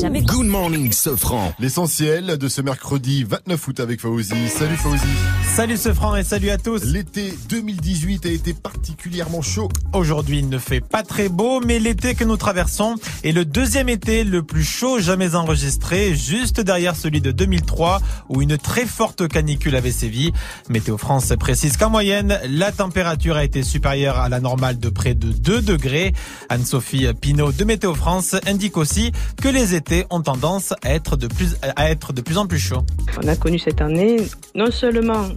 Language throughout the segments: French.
Jamais. Good morning, Sofran. L'essentiel de ce mercredi 29 août avec Fauzi. Salut Fauzi. Salut ce franc et salut à tous. L'été 2018 a été particulièrement chaud. Aujourd'hui, il ne fait pas très beau, mais l'été que nous traversons est le deuxième été le plus chaud jamais enregistré, juste derrière celui de 2003 où une très forte canicule avait sévi. Météo France précise qu'en moyenne, la température a été supérieure à la normale de près de 2 degrés. Anne-Sophie Pinault de Météo France indique aussi que les étés ont tendance à être de plus, à être de plus en plus chauds. On a connu cette année non seulement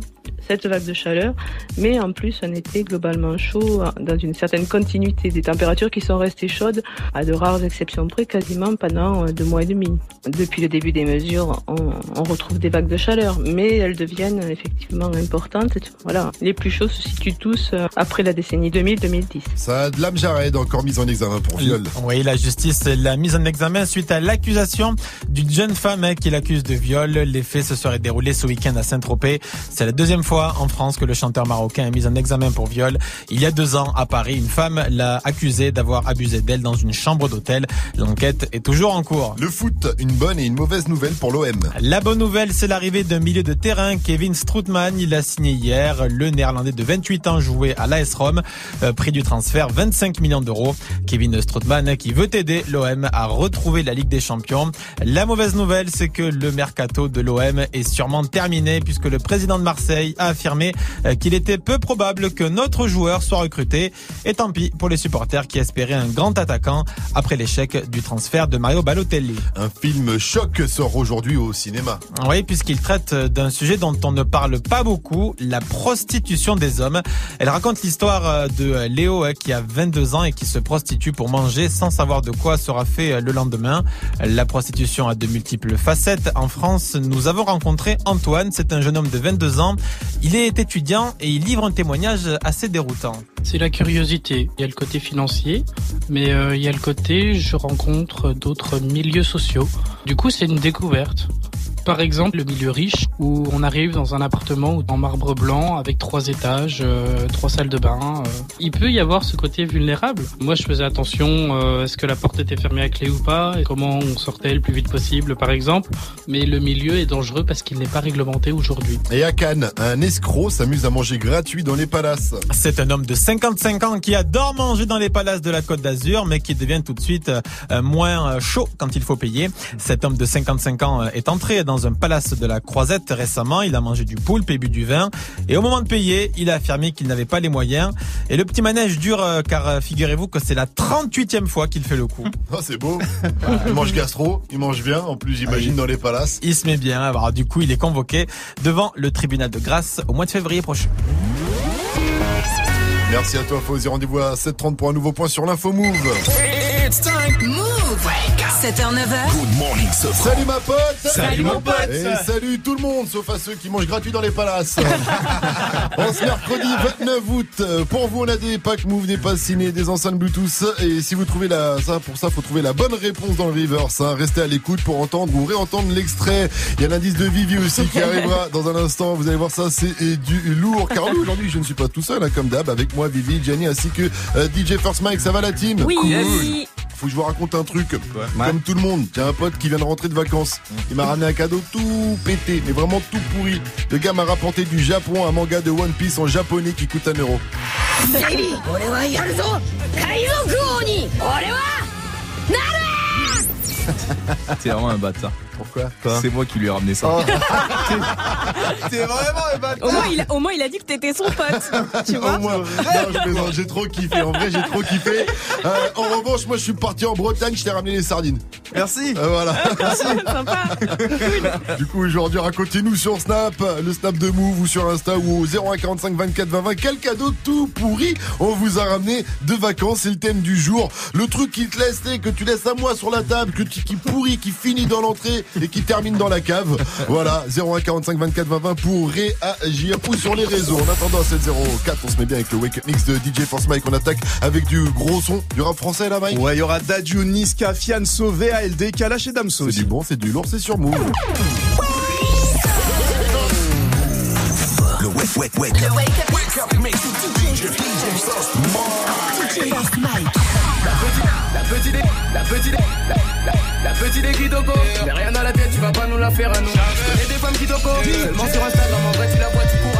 cette vague de chaleur, mais en plus un été globalement chaud, dans une certaine continuité des températures qui sont restées chaudes, à de rares exceptions près, quasiment pendant deux mois et demi. Depuis le début des mesures, on, on retrouve des vagues de chaleur, mais elles deviennent effectivement importantes. Voilà, les plus chauds se situent tous euh, après la décennie 2000-2010. Ça de l'âme Jared, encore mise en examen pour viol. Oui, la justice l'a mise en examen suite à l'accusation d'une jeune femme hein, qui l'accuse de viol. Les faits se seraient déroulés ce week-end à Saint-Tropez. C'est la deuxième fois en France que le chanteur marocain est mis en examen pour viol. Il y a deux ans, à Paris, une femme l'a accusé d'avoir abusé d'elle dans une chambre d'hôtel. L'enquête est toujours en cours. Le foot, une bonne et une mauvaise nouvelle pour l'OM. La bonne nouvelle, c'est l'arrivée d'un milieu de terrain, Kevin Strootman. Il a signé hier. Le néerlandais de 28 ans jouait à l'AS Rome. Euh, prix du transfert, 25 millions d'euros. Kevin Strootman qui veut aider l'OM à retrouver la Ligue des Champions. La mauvaise nouvelle, c'est que le mercato de l'OM est sûrement terminé puisque le président de Marseille a affirmé euh, qu'il était peu probable que notre joueur soit recruté. Et tant pis pour les supporters qui espéraient un grand attaquant après l'échec du transfert de Mario Balotelli. Un film choc sort aujourd'hui au cinéma. Oui, puisqu'il traite d'un sujet dont on ne parle pas beaucoup, la prostitution des hommes. Elle raconte l'histoire euh, de Léo qui a 22 ans et qui se prostitue pour manger sans savoir de quoi sera fait le lendemain. La prostitution a de multiples facettes. En France, nous avons rencontré Antoine, c'est un jeune homme de 22 ans. Il est étudiant et il livre un témoignage assez déroutant. C'est la curiosité. Il y a le côté financier, mais euh, il y a le côté je rencontre d'autres milieux sociaux. Du coup, c'est une découverte. Par exemple, le milieu riche où on arrive dans un appartement en marbre blanc avec trois étages, euh, trois salles de bain. euh. Il peut y avoir ce côté vulnérable. Moi, je faisais attention euh, est-ce que la porte était fermée à clé ou pas, et comment on sortait le plus vite possible, par exemple. Mais le milieu est dangereux parce qu'il n'est pas réglementé aujourd'hui. Et à Cannes, un escroc s'amuse à manger gratuit dans les palaces. C'est un homme de 55 ans qui adore manger dans les palaces de la Côte d'Azur, mais qui devient tout de suite euh, moins euh, chaud quand il faut payer. Cet homme de 55 ans est entré dans un palace de la Croisette récemment. Il a mangé du poulpe et bu du vin. Et au moment de payer, il a affirmé qu'il n'avait pas les moyens. Et le petit manège dure euh, car euh, figurez-vous que c'est la 38e fois qu'il fait le coup. Oh, c'est beau. il mange gastro, il mange bien. En plus, j'imagine, dans les palaces. Il se met bien. Alors du coup, il est convoqué devant le tribunal de grâce au mois de février prochain. Merci à toi, Fauzi. Rendez-vous à 7h30 pour un nouveau point sur l'info Move. It's time. Move 7h-9h Good morning, Sofran. Salut ma pote Salut, mon pote. Et salut tout le monde, sauf à ceux qui mangent gratuit dans les palaces En ce mercredi 29 août, euh, pour vous on a des packs Move, des passes ciné, des enceintes Bluetooth Et si vous trouvez la, ça, pour ça faut trouver la bonne réponse dans le reverse hein. Restez à l'écoute pour entendre ou réentendre l'extrait Il y a l'indice de Vivi aussi qui arrivera dans un instant Vous allez voir ça, c'est du lourd Car aujourd'hui je ne suis pas tout seul, hein, comme d'hab Avec moi Vivi, Gianni ainsi que euh, DJ First Mike, ça va la team? Oui, Cool. oui. Faut que je vous raconte un truc. Comme tout le monde, j'ai un pote qui vient de rentrer de vacances. Il m'a ramené un cadeau tout pété, mais vraiment tout pourri. Le gars m'a rapporté du Japon un manga de One Piece en japonais qui coûte un euro. T'es vraiment un bâtard. Pourquoi C'est moi qui lui ai ramené ça. T'es vraiment un bâtard Au moins, il a, au moins, il a dit que t'étais son pote. Tu vois Au moins, non, j'ai trop kiffé. En vrai, j'ai trop kiffé. Euh, en revanche, moi, je suis parti en Bretagne, je t'ai ramené les sardines. Merci. Euh, voilà. Sympa. Du coup, aujourd'hui, racontez-nous sur Snap, le Snap de Move ou sur Insta ou au 0145 24 20 20. Quel cadeau tout pourri on vous a ramené de vacances C'est le thème du jour. Le truc qui te laisse, que tu laisses à moi sur la table, que tu, qui pourrit, qui finit dans l'entrée et qui termine dans la cave. Voilà, 0145 24 20 20 pour réagir ou sur les réseaux. En attendant à 704, on se met bien avec le Wake Up Mix de DJ Force Mike. On attaque avec du gros son, du rap français là, Mike. Ouais, il y aura Dadju, Niska, Fianso, VALD, Kalash et Damso. C'est du bon, c'est du lourd, c'est sur Move. Le wake, wake, wake. Le wake up. Wake up mix with DJ, DJ Sauce. First Mike. La petite, La petite, la, la, la petite est Kitoko. Mais rien dans la tête, tu vas pas nous la faire à nous. Connais des femmes Kitoko. Seulement sur Instagram, en vrai, tu la vois, tu cours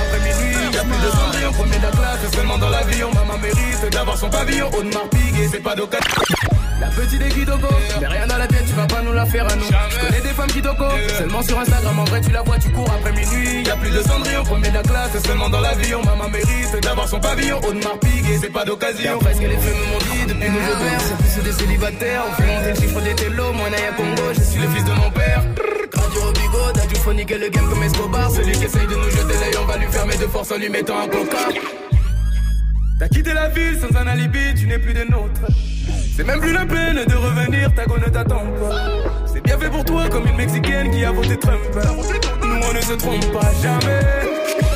de cendrillon, premier de la classe. Seulement dans l'avion, maman mérite d'avoir son pavillon. Audemars Piguet, c'est pas d'occasion. La petite est Kitoko. Mais rien dans la tête, tu vas pas nous la faire à nous. Je connais des femmes Kitoko. Seulement sur Instagram, en vrai, tu la vois, tu cours après minuit. Y'a plus de cendrillon, premier de la classe. Seulement dans l'avion, maman mérite d'avoir son pavillon. Audemars Piguet, c'est pas d'occasion. Presque les femmes m'ont dit depuis nous je verse. C'est plus des célibataires. On fait monter le chiffre des télos. Moi, Naya Congo, je suis le fils de mon père. Dadju Phonique et le game comme Escobar. Celui qui essaye de nous jeter l'œil, on va lui fermer de force en lui mettant un coca. T'as quitté la ville sans un alibi, tu n'es plus des nôtres. C'est même plus la peine de revenir, ta go ne t'attend pas. C'est bien fait pour toi comme une Mexicaine qui a voté Trump. Nous on ne se trompe pas jamais.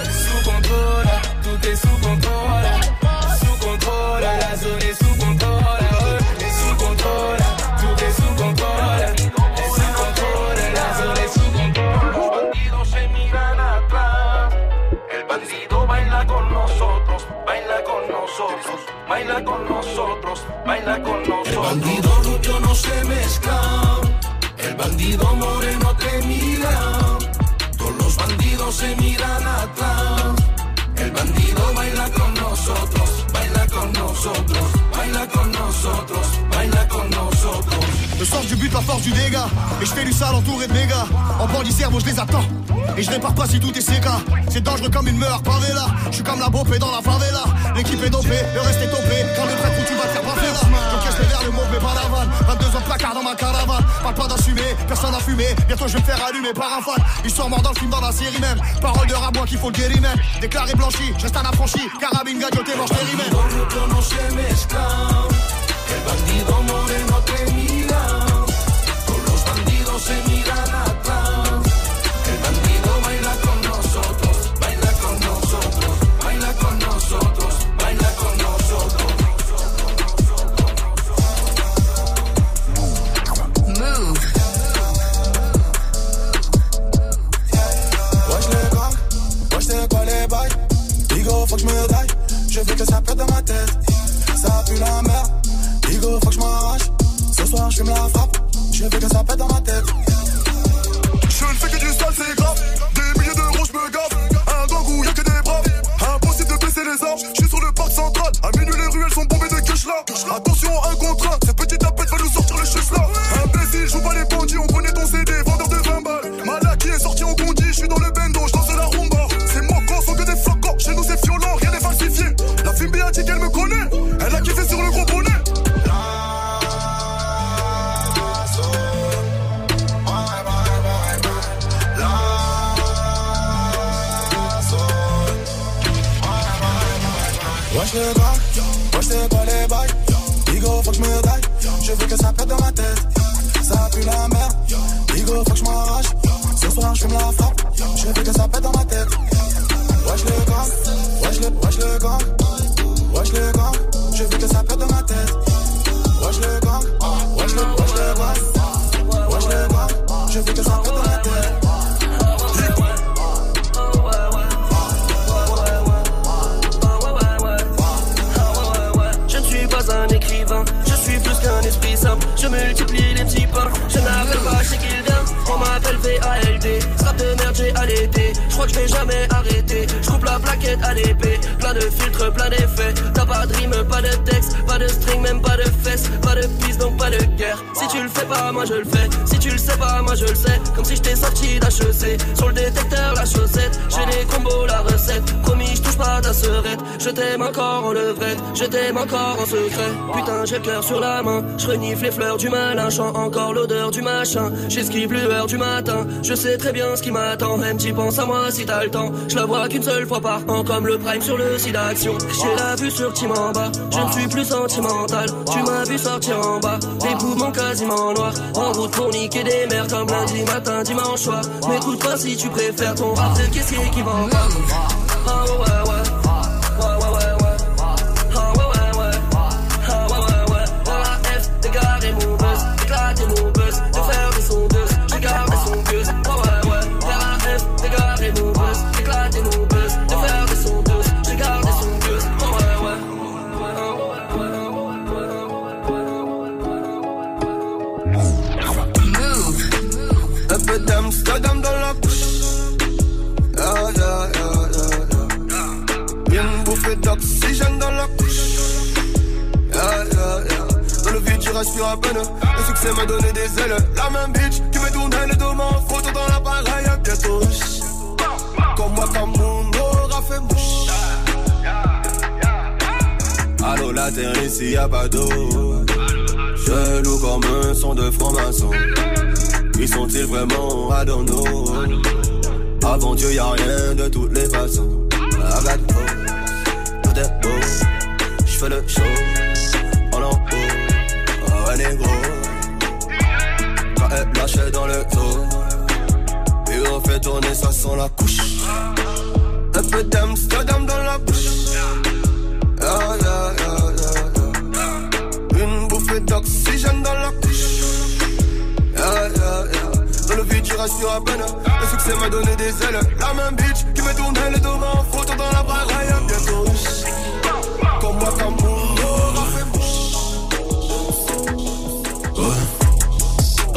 Sous contrôle, tout est sous contrôle. Sous contrôle, la zone est sous baila con nosotros, baila con nosotros. El bandido rubio no se mezcla, el bandido moreno te mira. Todos los bandidos se miran atrás. El bandido baila con nosotros, baila con nosotros, sens du but, la force du dégât. Et je fais du sale entouré de méga. En bandit cerveau, je les attends. Et je répare pas si tout est séca. C'est dangereux comme une meilleure favela. Je suis comme la bopée dans la favela. L'équipe est dopée, le reste est topé. Quand le prêtre tu vas te faire passer là. J'encaisse les verres, le la vanne. 22 ans placard dans ma caravane. Parle pas d'assumer, personne n'a fumé. Bientôt je vais me faire allumer par un fan. Histoire mort dans le film, dans la série même. Parole de rap, moi qu'il faut le guérir même. Déclaré blanchi, je reste un affranchi. Carabine, mange tes rimes. El je veux que ça pète dans ma tête. Ça pue la merde, Digo faut que je m'arrache. Ce soir je fume la frappe, je veux que ça pète dans ma tête sur la main. Je renifle les fleurs du malin. Chant encore l'odeur du machin. J'esquive lueur du matin. Je sais très bien ce qui m'attend. Même tu penses à moi si t'as le temps. Je la vois qu'une seule fois par an. Comme le prime sur le site d'action. J'ai la vue sur bas. Je ne suis plus sentimental. Tu m'as vu sortir en bas. Les poumons quasiment noirs. En route pour niquer des mères comme lundi matin, dimanche soir. M'écoute pas si tu préfères ton rap de caissier qui vend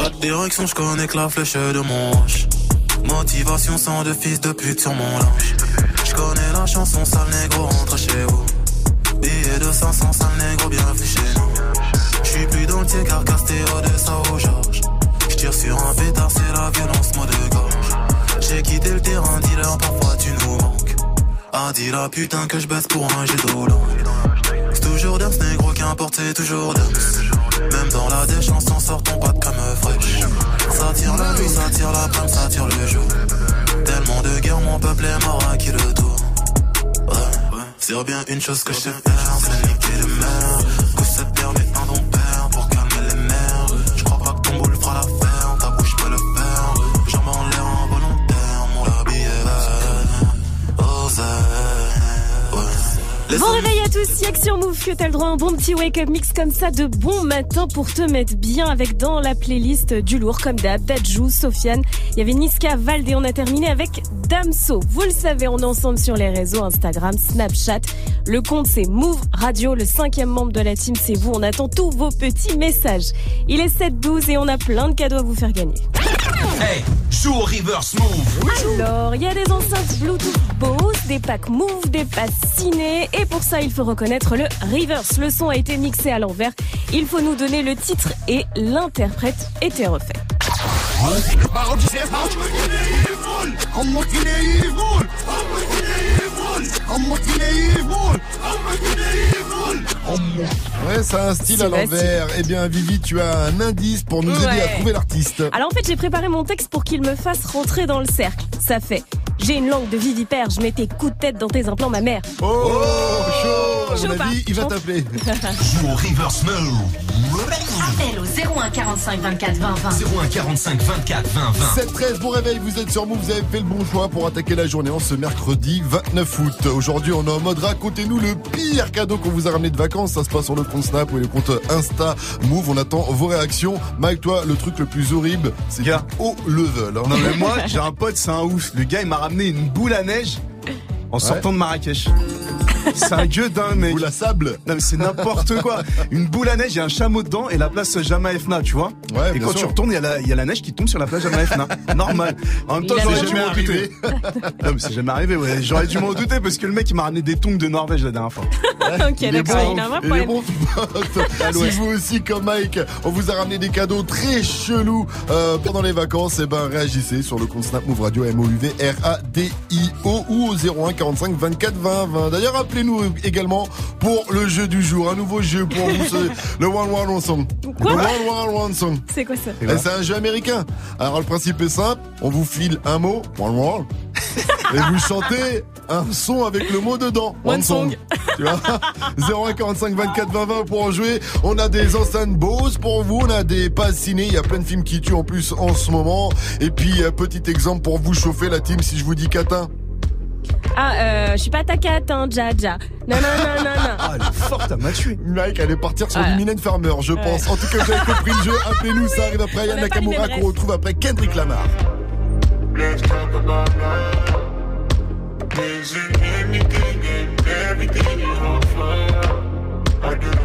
Pas direction, je connais que la flèche de mon. Motivation sans de fils de pute sur mon linge. Je connais la chanson, sale négro, rentre chez vous. Billet de 500, sale négro, bienvenue chez nous. J'suis plus dans le car Castéo de ça au Georges. J'tire sur un pétard, c'est la violence, mot de gorge. J'ai quitté le terrain, dealer, parfois tu nous manques. Ah, dis la putain que je baisse pour un jet d'eau C'est toujours d'un négro, qu'importe, c'est toujours d'un. Dans la déchéance, on sort ton pas de comme fraîche. Ça tire la nuit, ça tire la prime, ça tire le jour. Tellement de guerre, mon peuple est mort à qui le tour. Ouais. C'est bien une chose que je sais faire, Bon réveil à tous, sur Move que t'as le droit à un bon petit wake-up mix comme ça de bon matin pour te mettre bien avec dans la playlist du lourd comme d'hab, Dadjou, Sofiane, il y avait Niska, Vald et on a terminé avec Damso. Vous le savez, on est ensemble sur les réseaux Instagram, Snapchat. Le compte c'est Move Radio, le cinquième membre de la team c'est vous. On attend tous vos petits messages. Il est 7-12 et on a plein de cadeaux à vous faire gagner. Hey, joue au reverse move. Alors, il y a des enceintes Bluetooth Bose, des packs Move, des passes ciné, et pour ça, il faut reconnaître le reverse. Le son a été mixé à l'envers. Il faut nous donner le titre et l'interprète était refait. Ouais, ça a un style C'est à l'envers. Eh bien, Vivi, tu as un indice pour nous aider à trouver l'artiste. Alors en fait, j'ai préparé mon texte pour qu'il me fasse rentrer dans le cercle. Ça fait J'ai une langue de vivipère, je mets tes coups de tête dans tes implants, ma mère. Oh, chaud À Chaud avis, il va t'appeler. Joue au reverse move. Appel au 01 45 24 20 20. 01 45 24 20 20. 7-13, bon réveil, vous êtes sur Move, vous avez fait le bon choix pour attaquer la journée en ce mercredi 29 août. Aujourd'hui, on est en mode racontez-nous le pire cadeau qu'on vous a ramené de vacances. Ça se passe sur le compte Snap ou le compte Insta Move. On attend vos réactions. Mike, toi, le truc le plus horrible, c'est au level. hein. Non mais moi j'ai un pote c'est un ouf. Le gars il m'a ramené une boule à neige en sortant de Marrakech. C'est un gueux d'un mec. Boule à sable. Non mais c'est n'importe quoi. Une boule à neige, il y a un chameau dedans et la place Jama Efna, tu vois. Ouais, et bien quand tu retournes, il y, a la- il y a la neige qui tombe sur la plage Jama Efna. Normal. En même temps, j'aurais dû m'en douter. Non mais c'est jamais arrivé, ouais. J'aurais dû m'en douter parce que le mec il m'a ramené des tongs de Norvège la dernière fois. ok, d'accord, il a un vrai problème. si vous aussi, comme Mike, on vous a ramené des cadeaux très chelous euh, pendant les vacances, et ben réagissez sur le compte Snap Move Radio M-O-U-V R-A-D-I-O ou au 01 45 24 20 20. D'ailleurs, appelez-nous également pour le jeu du jour. Un nouveau jeu pour vous, c'est le One One One Song. Quoi le One One One Song. C'est quoi ça Eh, C'est un jeu américain. Alors le principe est simple, on vous file un mot, one word, et vous chantez un son avec le mot dedans. One song. Tu vois 01 45 24 20 20 pour en jouer. On a des enceintes Bose pour vous, on a des passes ciné, il y a plein de films qui tuent en plus en ce moment. Et puis euh, petit exemple pour vous chauffer la team si je vous dis Catin. Ah, euh, je suis pas ta cat, hein, Jaja. Non, non, non, non, non. Ah elle est forte, elle m'a tué. Mike allait partir sur Voilà. Mylène Farmer, je pense. En tout cas, vous avez compris le jeu. Appelez-nous, ça arrive après On Yann n'a pas les Nakamura qu'on retrouve après Kendrick Lamar. Let's talk about love. Is it anything and everything on fire? I didn't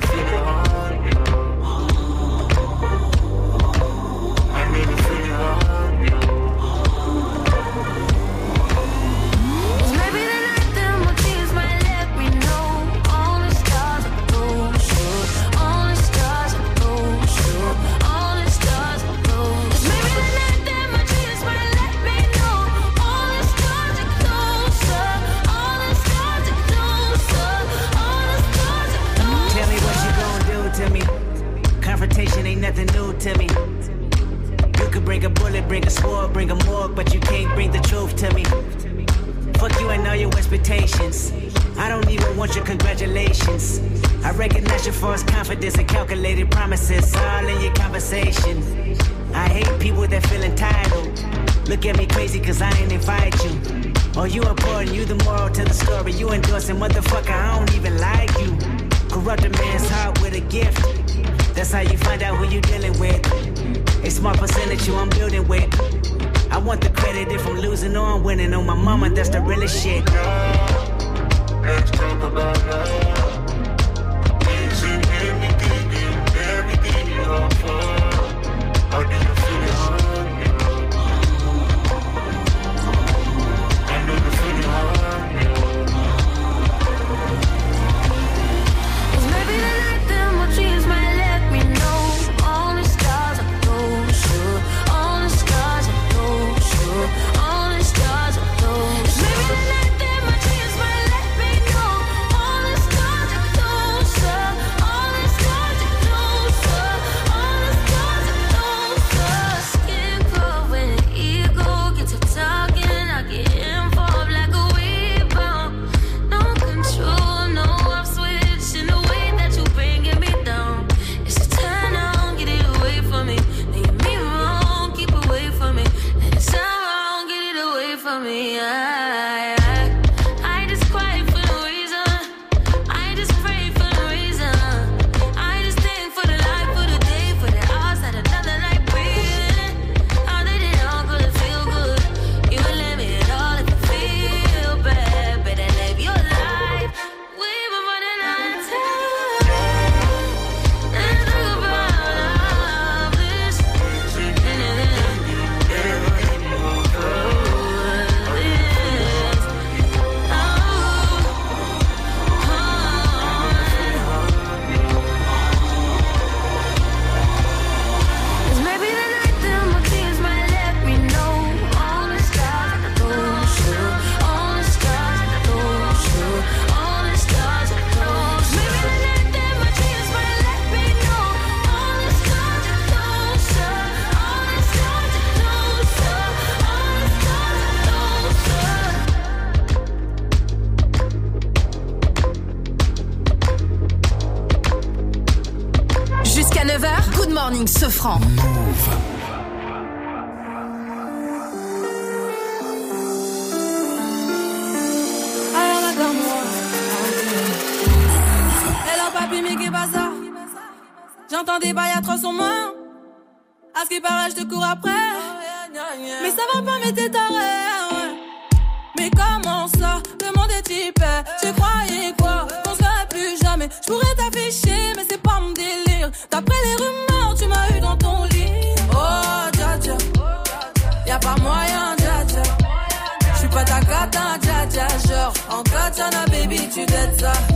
closer.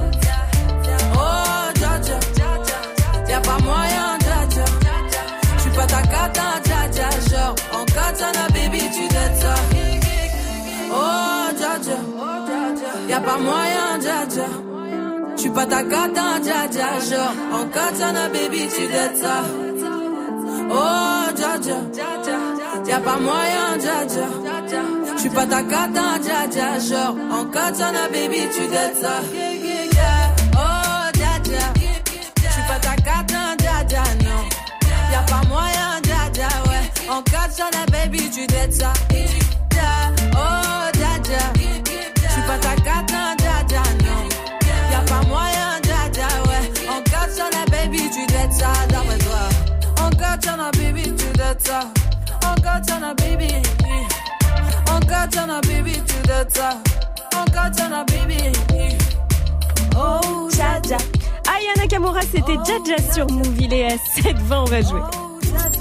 Oh, dja dja. Y'a pas moyen, dja dja. Tu pas ta cata, dja dja. Genre, en katana, baby, tu d'être. Oh, dja dja. Y'a pas moyen, dja dja. Tu pas ta cata, dja dja. Genre, en katana, baby, tu d'être. Oh, dja dja. Tu pas ta cata, dja dja, non. Y'a pas moyen. En la baby, tu dettes ça. Da, Oh, dada. J'suis pas ta carte, non, dada, non. Y'a pas moyen, dada, ouais. En la baby, tu dettes ça, d'après toi. En la baby, tu dettes ça. En la baby. En la baby, tu dettes ça. En la baby. Oh, Jaja. Aya Nakamura, c'était Jaja sur Move. Il est à 7-20, on va jouer.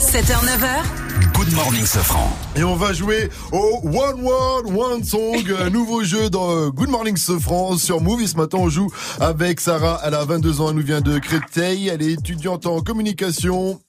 7h, 9h. Good morning, Sofran. Et on va jouer au One Word, One Song, nouveau jeu dans euh, Good Morning France sur Move. Et ce matin, on joue avec Sarah. Elle a 22 ans, elle nous vient de Créteil. Elle est étudiante en communication.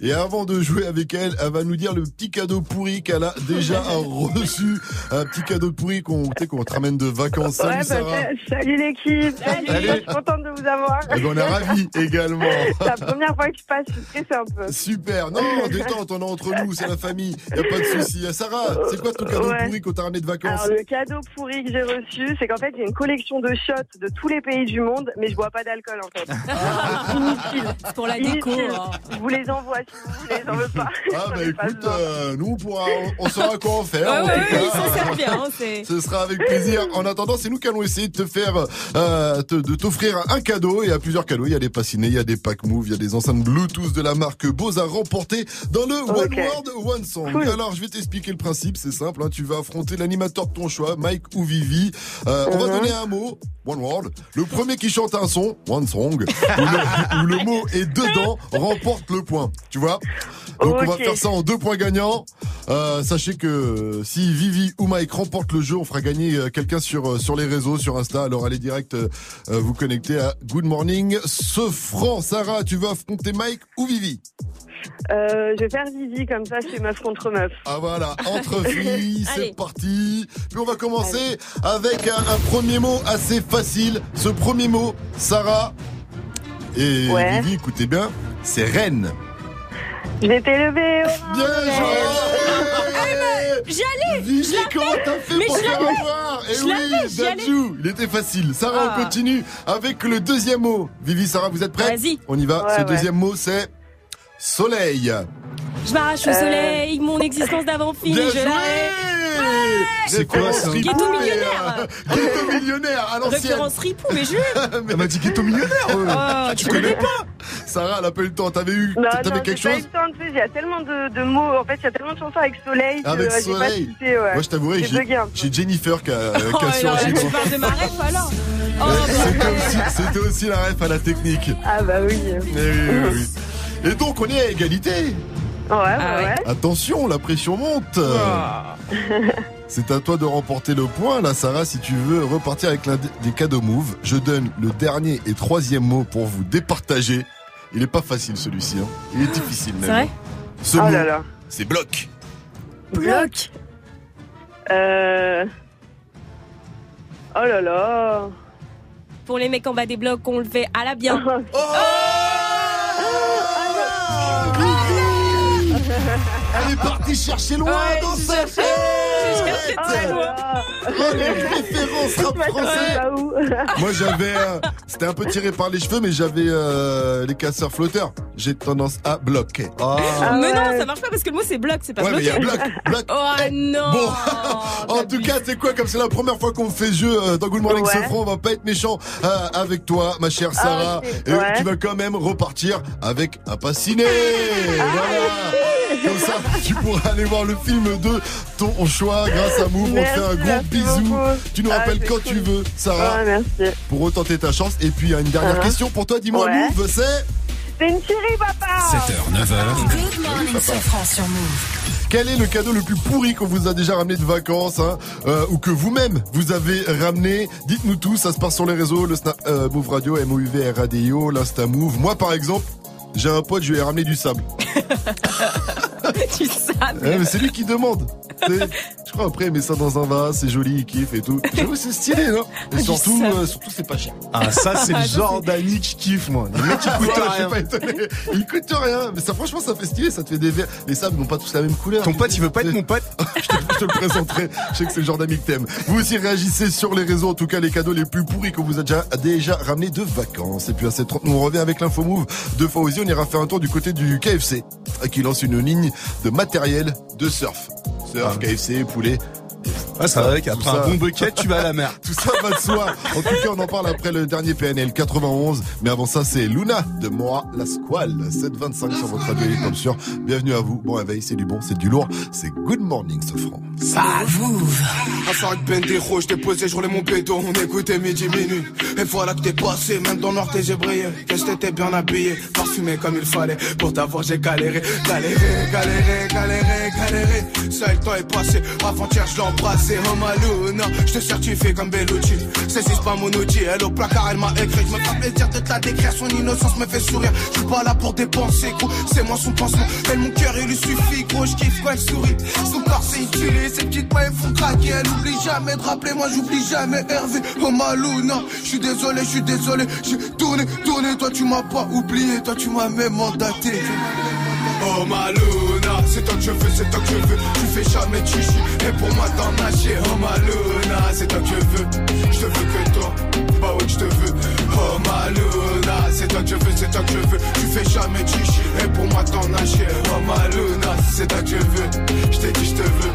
Et avant de jouer avec elle, elle va nous dire le petit cadeau pourri qu'elle a déjà reçu. Un petit cadeau pourri qu'on te ramène de vacances. Salut Ouais, bah, Sarah. sa- salut l'équipe. Salut. Salut. Je suis contente de vous avoir. Eh ben, on est ravis également. C'est la première fois que je passe, je suis stressée un peu. Super. Non, détente, on est entre nous, c'est la famille. Y a pas de souci. Euh, Sarah, c'est quoi ton cadeau Ouais. pourri qu'on t'a ramené de vacances Alors, le cadeau pourri que j'ai reçu, c'est qu'en fait, j'ai une collection de shots de tous les pays du monde, mais je bois pas d'alcool en fait. Inutile. C'est pour la déco. Inutile. hein. Je vous les envoie si vous voulez, j'en veux pas. Ah bah écoute, euh, nous on pourra, on, on saura quoi en faire. Ouais, en ouais, tout ouais, cas. il s'en sert bien, hein, c'est- Ce sera avec plaisir. En attendant, c'est nous qui allons essayer de te faire, euh, te- de t'offrir un cadeau. Il y a plusieurs cadeaux. Il y a des passinés, il y a des packs move, il y a des enceintes Bluetooth de la marque Bose à remporter dans le One. World One Song. Cool. Alors je vais t'expliquer le principe. C'est simple. hein. Tu vas affronter l'animateur de ton choix, Mike ou Vivi. Euh, On va Mhm. donner un mot. One Word. Le premier qui chante un son, One Song, où le, où le mot est dedans, remporte le point. Tu vois? Donc on va faire ça en deux points gagnants. Euh, sachez que euh, si Vivi ou Mike remportent le jeu, on fera gagner quelqu'un sur sur les réseaux, sur Insta. Alors allez direct euh, vous connecter à Good Morning. Ce franc, Sarah, tu veux affronter Mike ou Vivi? Euh, je vais faire Vivi comme ça, c'est meuf contre meuf. Ah voilà, entre filles, c'est parti. Puis on va commencer avec un, un premier mot assez facile. Ce premier mot, Sarah et Ouais. Vivi, écoutez bien, c'est reine. Je vais t'élever. oh, Bien joué J'y allais Vivi, je l'avais. comment t'as fait Mais pour faire avoir Eh Je oui. Dadju, il était facile. Sarah, Ah. on continue avec le deuxième mot. Vivi, Sarah, vous êtes prêts Vas-y. On y va. Ouais, Ce ouais. deuxième mot, c'est soleil. Je m'arrache au Euh. soleil, mon existence d'avant fini, Bien je joué l'ai. C'est quoi ça Ghetto millionnaire. Ghetto millionnaire à l'ancienne. Référence ripou, mais je. Elle m'a dit ghetto millionnaire. euh. Oh, tu tu connais connais pas Sarah, elle a pas eu le temps. T'avais eu, Non, quelque j'ai pas eu chose le temps. Il y a tellement de, de mots. En fait, il y a tellement de chansons avec soleil que avec euh, j'ai pas soleil. cité. Ouais. Moi, je t'avouerai, J'ai Jennifer qui a, euh, qui a Oh, tu parles de ma ref alors Oh, C'était bah. aussi, c'était aussi la ref à la technique. Ah bah oui. Eh oui, oui, oui. Et donc, on est à égalité. Ouais, ouais, Ah ouais. Attention, la pression monte. C'est à toi de remporter le point. Là, Sarah, si tu veux repartir avec l'un des cadeaux move, je donne le dernier et troisième mot pour vous départager. Il est pas facile celui-ci. hein. Il est difficile même. C'est vrai Ce Oh mot, là là. c'est bloc. Bloc Euh... Oh là là. Pour les mecs en bas des blocs, on le fait à la bien. Oh Elle chercher loin Ouais, dans sa tête. J'ai cherché très loin. Oh, les références rap français. Moi j'avais, euh, c'était un peu tiré par les cheveux, mais j'avais euh, les casseurs flotteurs. J'ai tendance à bloquer. Ah mais non, ça marche pas parce que le mot c'est bloc, c'est pas Ouais, mais il y bloqué. a bloc, bloc. Oh non Bon, en tout cas, c'est quoi Comme c'est la première fois qu'on fait jeu euh, dans Good Morning Ouais. Sofran, on va pas être méchant euh, avec toi, ma chère Sarah. ok. Et Ouais. tu vas quand même repartir avec un passiné. Ah, voilà. Comme ça, tu pourras aller voir le film de ton choix grâce à Move. On te fait un gros bisou. beaucoup. Tu nous Ah, rappelles quand cool. tu veux, Sarah, Ouais, merci. pour retenter ta chance. Et puis, il y a une dernière Uh-huh. question pour toi. Dis-moi, Ouais. Move, c'est C'est une chérie, papa 7h, 9h. Good morning, sur Move. Quel est le cadeau le plus pourri qu'on vous a déjà ramené de vacances hein, euh, ou que vous-même vous avez ramené? Dites-nous tout, ça se passe sur les réseaux, le Snap euh, Move Radio, MOUV Radio, l'Insta Move. Moi par exemple, j'ai un pote, je lui ai ramené du sable. Tu sais. Eh, mais c'est lui qui demande. Je crois après, il met ça dans un vase, c'est joli, il kiffe et tout. J'avoue, c'est stylé, non? Et surtout, euh, surtout, c'est pas cher. Ah, ça, c'est Ah, le ça, genre d'amis que je kiffe, moi. Les mecs qui coûtent Ouais, je suis rien. pas étonné. Il coûte rien. Mais ça, franchement, ça fait stylé. Ça te fait des verres. Les sables n'ont pas tous la même couleur. Ton pote, il veut pas être mon pote? Je, te, je te le présenterai. Je sais que c'est le genre d'amis que t'aimes. Vous aussi réagissez sur les réseaux. En tout cas, les cadeaux les plus pourris que vous a déjà, déjà ramenés de vacances. Et puis à 7h30, nous on revient avec l'info move de Fauzi. On ira faire un tour du côté du KFC qui lance une ligne de matériel de surf. Surf, KFC, poulet. Ah, ça va, qu'après un ça. bon bucket, tu vas à la mer. Tout ça va de soi. En tout cas, on en parle après le dernier PNL 91. Mais avant ça, c'est Luna de Moi la Squale. 725 sur votre radio comme sûr. Bienvenue à vous. Bon réveil, c'est du bon, c'est du lourd. C'est Good Morning, ce franc. À faire une Bendejo, je t'ai posé, je roulais mon béton, on écoutait midi minuit. Et voilà que t'es passé, même dans le noir t'es brillé. Qu'est-ce que t'étais bien habillé, parfumé comme il fallait. Pour t'avoir j'ai galéré, galéré, galéré, galéré, galéré. Ça le temps est passé, avant-hier je embrassé. Oh Maluna, je te certifie comme Bellucci. C'est c'est pas mon outil, elle au placard elle m'a écrit. Je me fais plaisir de te la décrire, son innocence me fait sourire. Je suis pas là pour dépenser, gros, c'est moi son pansement. Elle mon cœur il lui suffit, gros, je kiffe quand elle sourit. Son corps c'est utile, ses petites mains elles font craquer. Elle oublie jamais de rappeler, moi j'oublie jamais Hervé. Oh Maluna, je suis désolé, je suis désolé. J'ai tourné, tourné, toi tu m'as pas oublié, toi tu m'as même mandaté. Oh Maluna, c'est toi que je veux, c'est toi que je veux. Tu fais jamais chichi, et pour moi t'en as chier. Oh Maluna, c'est toi que je veux. Je te veux que toi, bah ouais je te veux. Oh Maluna, c'est toi que je veux, c'est toi que je veux. Tu fais jamais chichi, et pour moi t'en as chier. Oh Maluna, c'est toi que je veux. Je t'ai dit je te veux,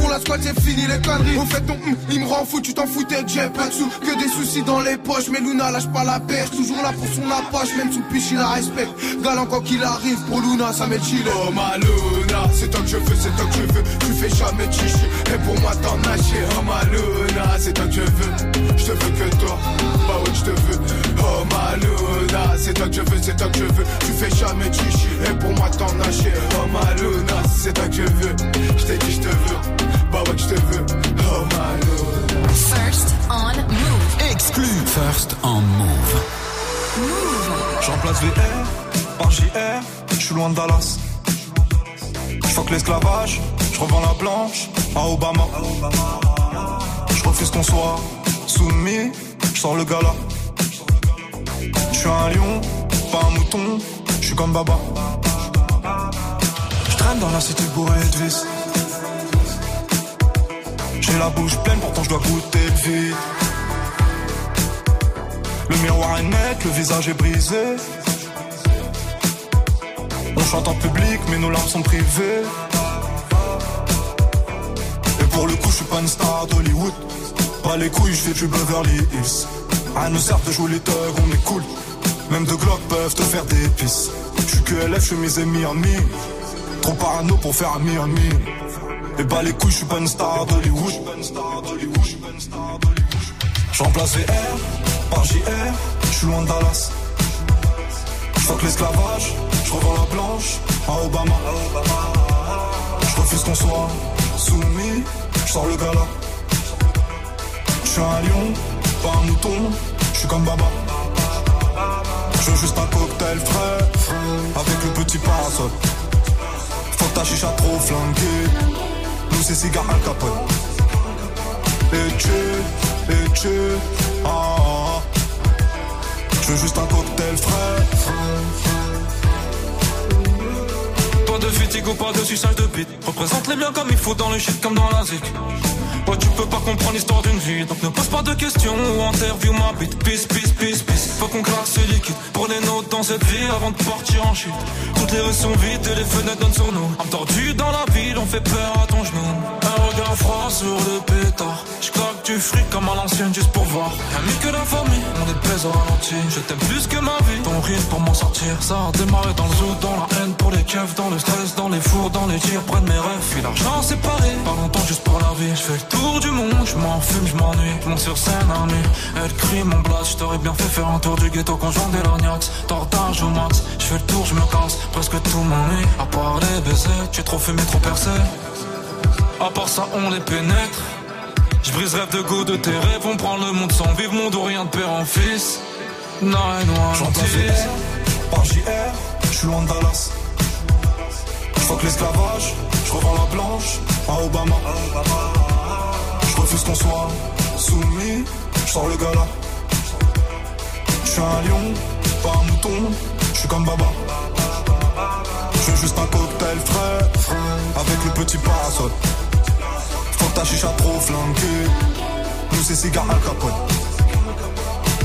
con, la squad c'est fini les conneries. Au fait ton hum, il me rend fou, tu t'en foutais j'ai pas de sous. Que des soucis dans les poches, mais Luna lâche pas la perche. Toujours là pour son approche, même sous piche il la respecte. Galant quand qu'il arrive, pour Luna ça met chill. Oh ma Luna, c'est toi que je veux, c'est toi que je veux. Tu fais jamais chichi, et pour moi t'en as chier. Oh ma Luna, c'est toi que je veux. Je te veux que toi, bah ouais je te veux. Oh ma Luna, c'est toi que je veux, c'est toi que je veux. Tu fais jamais chichi, et pour moi t'en as chier. Oh ma Luna, c'est toi que je veux. Je t'ai dit je te veux, bah ouais que je te veux. Oh ma Luna. First on Move. Exclu. First on Move. Je remplace VR par JR, je suis loin de Dallas. Je fuck l'esclavage, je revends la blanche à Obama. Je refuse qu'on soit soumis, je sors le gala. Je suis un lion, pas un mouton, je suis comme Baba. Je traîne dans la cité bourrée de vis. J'ai la bouche pleine, pourtant je dois goûter le vide. Le miroir est net, le visage est brisé. On chante en public, mais nos larmes sont privées. Et pour le coup, je suis pas une star d'Hollywood. Pas les couilles, je fais du Beverly Hills. Rien ne sert de jouer les thugs, on est cool. Même deux Glock peuvent te faire des pisses. Je suis que LF, chemise et Miami. Trop parano pour faire un Miami. Et bah les couilles, je suis pas une star d'Hollywood. Je remplace VR par JR, je suis loin de Dallas. Je l'esclavage, je revends la blanche à Obama. Je refuse qu'on soit soumis, je sors le gala. Je suis un lion, pas un mouton, je suis comme Baba. Je veux juste un cocktail frais, avec le petit parasol. Faut que ta chicha trop flanquée, nous c'est cigare Al Capone. Et tu, et tu, ah, ah, ah. Je veux juste un cocktail frais. Pas de fatigue ou pas de suçage de bite. Représente les biens comme il faut dans le shit comme dans la zik. Ouais, tu peux pas comprendre l'histoire d'une vie. Donc ne pose pas de questions ou interview ma bite. Peace, peace, peace, peace. Faut qu'on claque ce liquide. Prenez notes dans cette vie avant de partir en chute. Toutes les rues sont vides et les fenêtres donnent sur nous. Âme tordue dans la ville, on fait peur à ton genou. Un regard froid sur le pétard. Je claque du fric comme à l'ancienne juste pour voir. Ami que la famille, on est au ralenti. Je t'aime plus que ma vie. Ton rythme pour m'en sortir. Ça a démarré dans le zoo, dans la haine pour les keufs, dans le stress, dans les fours, dans les tirs. Près de mes rêves, puis l'argent séparé. Pas longtemps, fais le tour du monde, je m'en fume, je m'ennuie. Je monte sur scène à nu, elle crie mon blast. Je t'aurais bien fait faire un tour du ghetto conjoint des lorgnax. Tortage au max, je fais le tour, je me casse. Presque tout m'ennuie, à part les baisers. Tu es trop fumé, trop percé. À part ça, on les pénètre. Je brise rêve de go de tes rêves, on prend le monde sans vivre, monde ou rien de père en fils. One J'entends JR, par JR, je suis loin de Dallas. Je que l'esclavage, je revends la blanche à Obama. Je refuse qu'on soit soumis, je sors le gala. Je suis un lion, pas un mouton, je suis comme Baba. Je veux juste un cocktail frais, avec le petit parasol. Faut que ta chicha trop flanquée, nous c'est cigare Al Capone.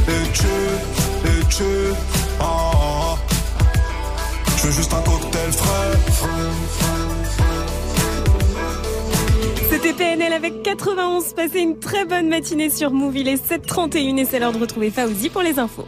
Et tu, et tu. Je veux juste un cocktail frais. C'était PNL avec 91. Passez une très bonne matinée sur Move. Il est 7h31 et c'est l'heure de retrouver Fauzi pour les infos.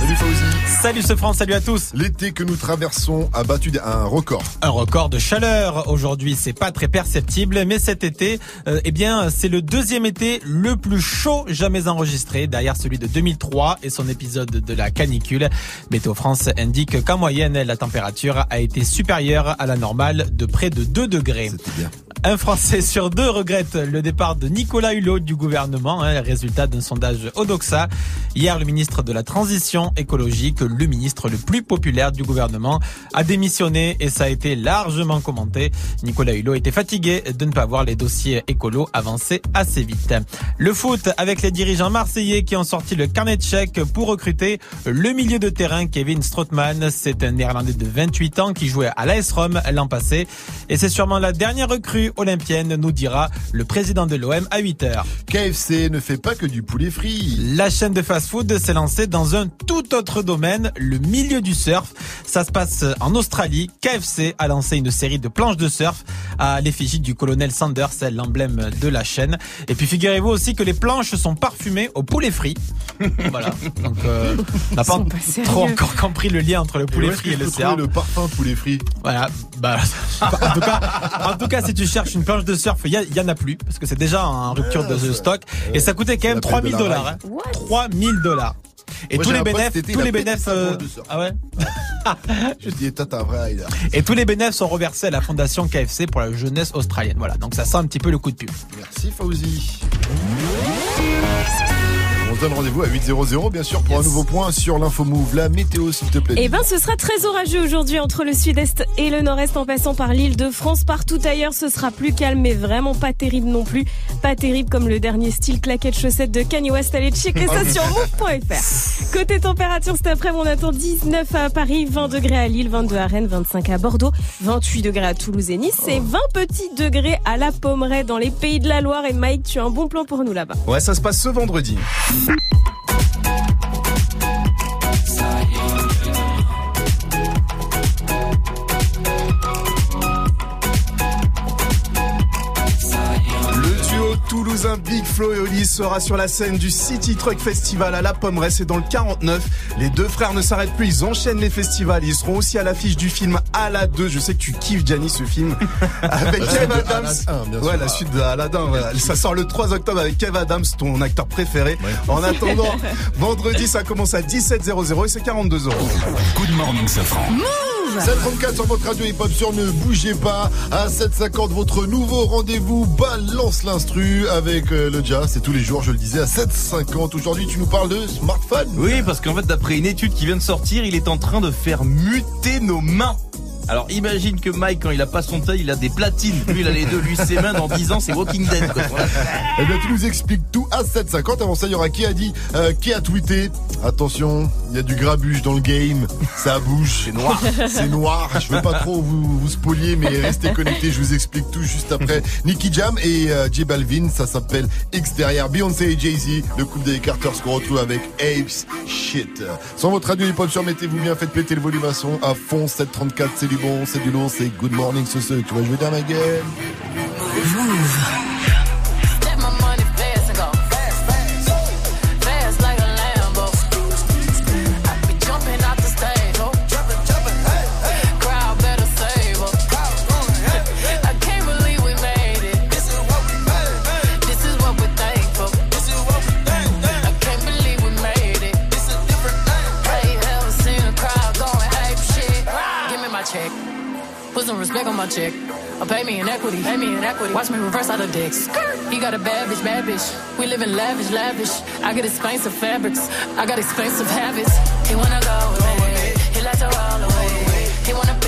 Salut Fauzi. Salut ce France, salut à tous. L'été que nous traversons a battu un record. Un record de chaleur. Aujourd'hui, c'est pas très perceptible, mais cet été, euh, eh bien, c'est le deuxième été le plus chaud jamais enregistré, derrière celui de 2003 et son épisode de la canicule. Météo France indique qu'en moyenne, la température a été supérieure à la normale de près de 2 degrés. bien. Un Français sur deux regrette le départ de Nicolas Hulot du gouvernement, hein, résultat d'un sondage Odoxa. Hier, le ministre de la Transition écologique, le ministre le plus populaire du gouvernement, a démissionné et ça a été largement commenté. Nicolas Hulot était fatigué de ne pas voir les dossiers écolos avancer assez vite. Le foot avec les dirigeants marseillais qui ont sorti le carnet de chèques pour recruter le milieu de terrain Kevin Strootman. C'est un néerlandais de 28 ans qui jouait à l'AS Rome l'an passé et c'est sûrement la dernière recrue olympienne, nous dira le président de l'OM à 8h. KFC ne fait pas que du poulet frit. La chaîne de fast-food s'est lancée dans un tout autre domaine, le milieu du surf. Ça se passe en Australie. KFC a lancé une série de planches de surf à l'effigie du colonel Sanders, c'est l'emblème de la chaîne. Et puis figurez-vous aussi que les planches sont parfumées au poulet frit. voilà. Donc euh, on n'a pas trop encore compris le lien entre le poulet frit et le surf. le parfum poulet frit? Voilà, bah, en tout cas, en tout cas, si tu cherches une planche de surf, il y, en a plus parce que c'est déjà en rupture de stock et ça coûtait quand même C'est la pelle 3000 de la dollars. raille. Hein. 3000 dollars. Et Moi, tous les bénéfices, tous les bénéfices, euh, ah ouais. Je dis, tata, vrai, Et tous les bénéfices sont reversés à la fondation KFC pour la jeunesse australienne. Voilà, donc ça sent un petit peu le coup de pub. Merci Fauzi. On se donne rendez-vous à 8.00 bien sûr pour un nouveau point sur l'info move. La météo s'il te plaît. Eh ben, ce sera très orageux aujourd'hui entre le sud-est et le nord-est en passant par l'île de France. Partout ailleurs, ce sera plus calme, mais vraiment pas terrible non plus. Pas terrible comme le dernier style claquette chaussette de Kanye West. Allez checker ça sur move.fr. Côté température, cet après-midi, on attend 19 à Paris, 20 degrés à Lille, 22 à Rennes, 25 à Bordeaux, 28 degrés à Toulouse et Nice et 20 petits degrés à La Pommeraye dans les pays de la Loire. Et Mike, tu as un bon plan pour nous là-bas. Ouais, ça se passe ce vendredi. Thank you. Toulousain Big Flo et Oli sera sur la scène du City Truck Festival à La Pommeraye, c'est dans le 49. Les deux frères ne s'arrêtent plus, ils enchaînent les festivals. Ils seront aussi à l'affiche du film Ala 2. Je sais que tu kiffes Gianni ce film. Avec La Kev Adams. Aladdin, bien ouais, la suite de Aladdin. voilà. Ça sort le 3 octobre avec Kev Adams, ton acteur préféré. En attendant, vendredi ça commence à 17h00 et c'est 42 euros. Good morning, Safran. 734 sur votre radio hip-hop sur Ne bougez pas. À 750, votre nouveau rendez-vous balance l'instru avec euh, le jazz. C'est tous les jours, je le disais, à 750. Aujourd'hui, tu nous parles de smartphone. Oui, parce qu'en fait, d'après une étude qui vient de sortir, il est en train de faire muter nos mains. Alors imagine que Mike, quand il a pas son taille, il a des platines. Lui, il a les deux. Lui, ses mains, dans 10 ans, c'est Walking Dead. Quoi. Eh bien, tu nous expliques tout à 750. Avant ça, il y aura qui a dit, euh, qui a tweeté. Attention, il y a du grabuge dans le game. Ça bouge. C'est noir. C'est noir. Je veux pas trop vous, vous spolier, mais restez connectés. Je vous explique tout juste après. Nicky Jam et euh, J Balvin. Ça s'appelle X derrière Beyoncé et Jay-Z. Le couple des Carters qu'on retrouve avec Apes Shit. Sans votre radio hip-hop sur, mettez-vous bien, faites péter le volume à son à fond. 734, c'est bon, c'est du lourd, c'est good morning, ce ce. Tu vois, je veux dire, ma. Me in equity, pay me in equity. Watch me reverse all the dicks. He got a bad bitch, bad bitch. We live in lavish, lavish. I get expensive fabrics. I got expensive habits. He wanna go me. He likes to roll away. He wanna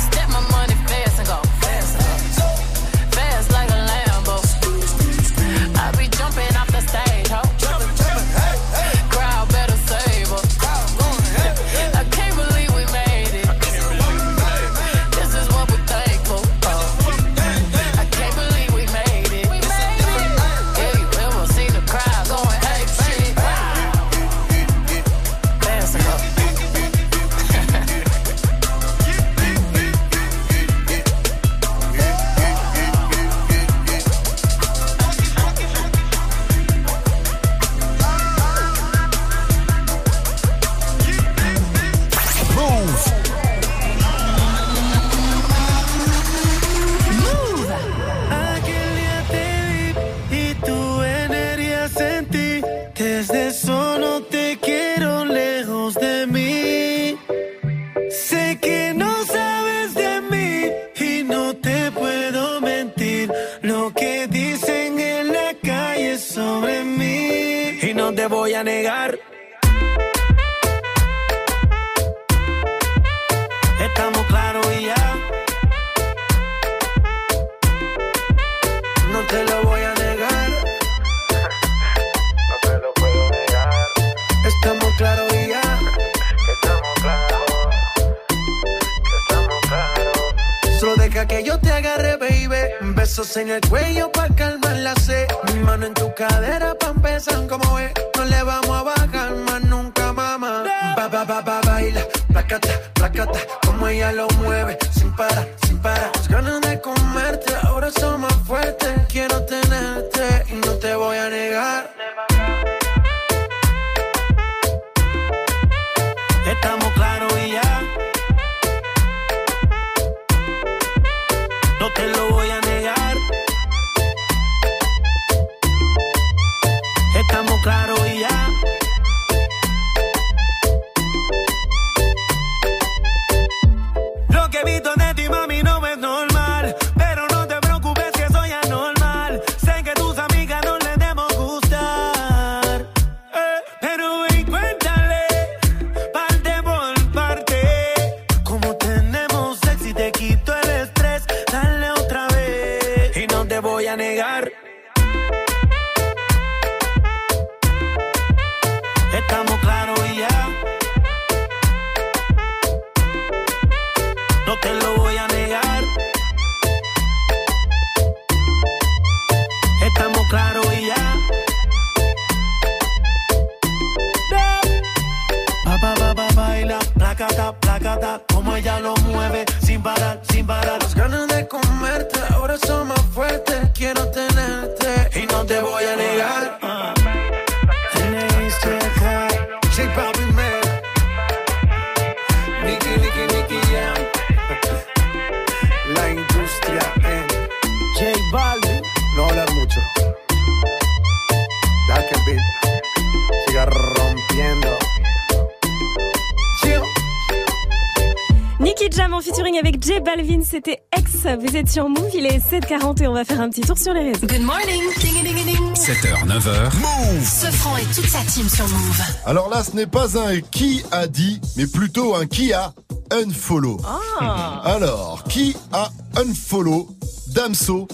C'était X. Vous êtes sur Move, il est 7h40 et on va faire un petit tour sur les réseaux. Good morning. Ding, ding, ding. 7h, 9h. Move Ce franc et toute sa team sur Move. Alors là, ce n'est pas un qui a dit, mais plutôt un qui a unfollow. Ah. Alors, qui a unfollow Damso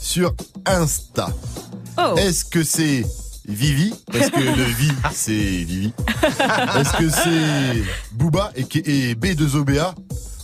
sur Insta? Oh. Est-ce que c'est Vivi? Parce que le Vi, c'est Vivi. Est-ce que c'est Booba et, et B2OBA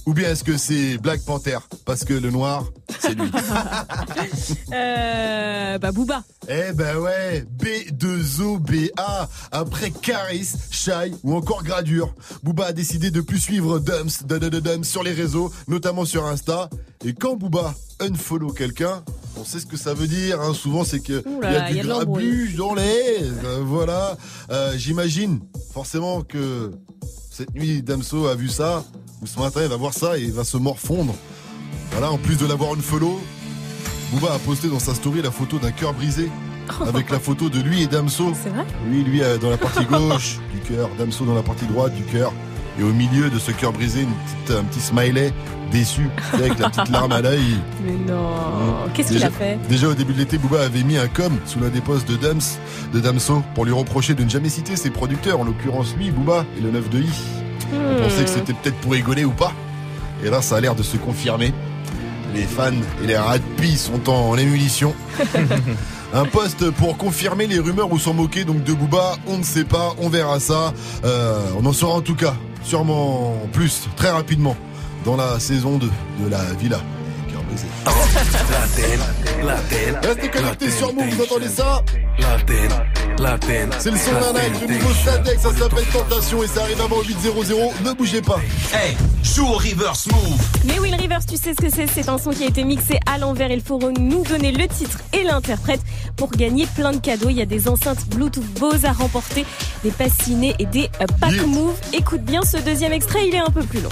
Ou bien est-ce que c'est Black Panther Parce que le noir, c'est lui. Euh, bah Booba. Eh ben ouais, B2OBA. Après Caris, Shai ou encore Gradure, Booba a décidé de plus suivre de Dums sur les réseaux, notamment sur Insta. Et quand Booba unfollow quelqu'un, on sait ce que ça veut dire. hein. Souvent, c'est que il y a y du a grabuge dans les. euh, voilà. Euh, J'imagine forcément que cette nuit, Damso a vu ça. Ou ce matin, il va voir ça et il va se morfondre. Voilà, en plus de l'avoir unfollow, Booba a posté dans sa story la photo d'un cœur brisé. Avec la photo de lui et Damso. C'est vrai Oui, lui euh, dans la partie gauche du cœur, Damso dans la partie droite du cœur. Et au milieu de ce cœur brisé, une petite, un petit smiley déçu, avec la petite larme à l'œil. Mais non. Qu'est-ce qu'il a fait Déjà au début de l'été, Booba avait mis un com sous l'un des posts de Dams, de Damso, pour lui reprocher de ne jamais citer ses producteurs, en l'occurrence lui, Booba, et le 9 de I. On Hmm. pensait que c'était peut-être pour rigoler ou pas. Et là, ça a l'air de se confirmer. Les fans et les radis sont en ébullition. Un post pour confirmer les rumeurs ou s'en moquer donc de Booba, on ne sait pas, on verra ça. Euh, on en saura en tout cas, sûrement plus, très rapidement, dans la saison 2 de la Villa. Restez connectés sur Move, vous entendez ça? C'est le son d'un acte, le nouveau Stadex, ça s'appelle Tentation et ça arrive avant 8.00, ne bougez pas. Hey, joue au reverse move. Mais Will Rivers, tu sais ce que c'est C'est un son qui a été mixé à l'envers. Il faut nous donner le titre et l'interprète pour gagner plein de cadeaux. Il y a des enceintes Bluetooth Bose à remporter, des passes ciné et des euh, packs Yeah. move. Écoute bien ce deuxième extrait, il est un peu plus long.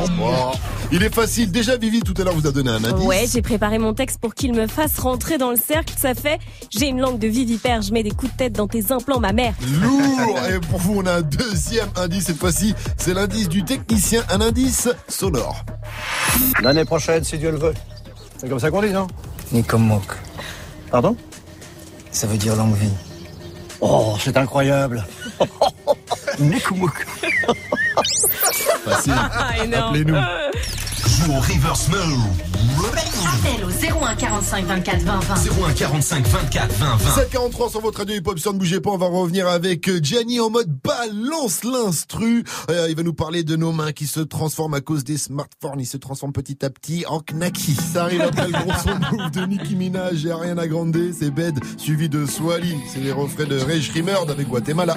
Oh, Il est facile, déjà Vivi tout à l'heure vous a donné un indice. Ouais, j'ai préparé mon texte pour qu'il me fasse rentrer dans le cercle. Ça fait J'ai une langue de vivipère, je mets des coups de tête dans tes implants, ma mère. Lourd Et pour vous on a un deuxième indice cette fois-ci, c'est l'indice du technicien, un indice sonore. L'année prochaine, si Dieu le veut. C'est comme ça qu'on dit, non? Nikomok. Pardon? Ça veut dire longue vie. Oh, c'est incroyable. Nikomok. Facile. Ah. Appelez-nous. Joue au reverse move. Appel au 01 45 24 20 20. 01 45 24 20 20. 743 sur votre radio hip-hop, sur ne bougez pas, on va revenir avec euh, Gianni en mode balance l'instru. Euh, il va nous parler de nos mains qui se transforment à cause des smartphones, ils se transforment petit à petit en knacky. Ça arrive après le gros son move de Nicki Minaj et Ariana Grande, c'est Bed, suivi de Swally. C'est les refrains de Ray Shrimerd avec Guatemala.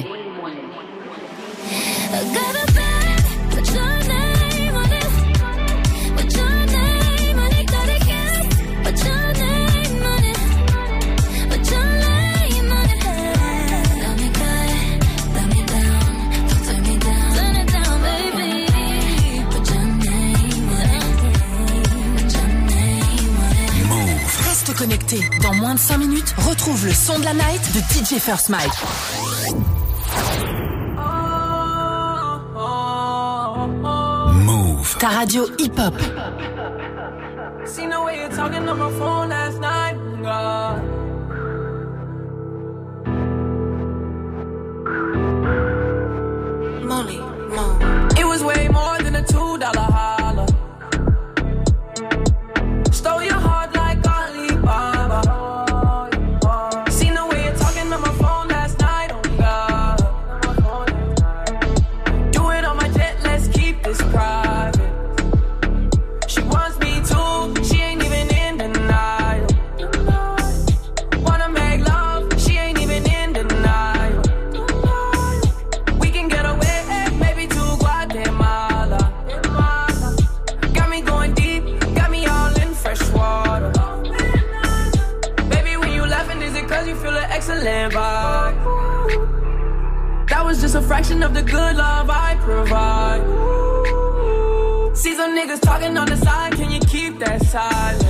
Reste connecté. Dans moins de 5 minutes, retrouve le son de la night de DJ First Mike. Ta radio hip-hop. Seen the way you're talking on my phone last night. God. Molly, It was way more than a two dollar. The good love I provide. See some niggas talking on the side, can you keep that silent?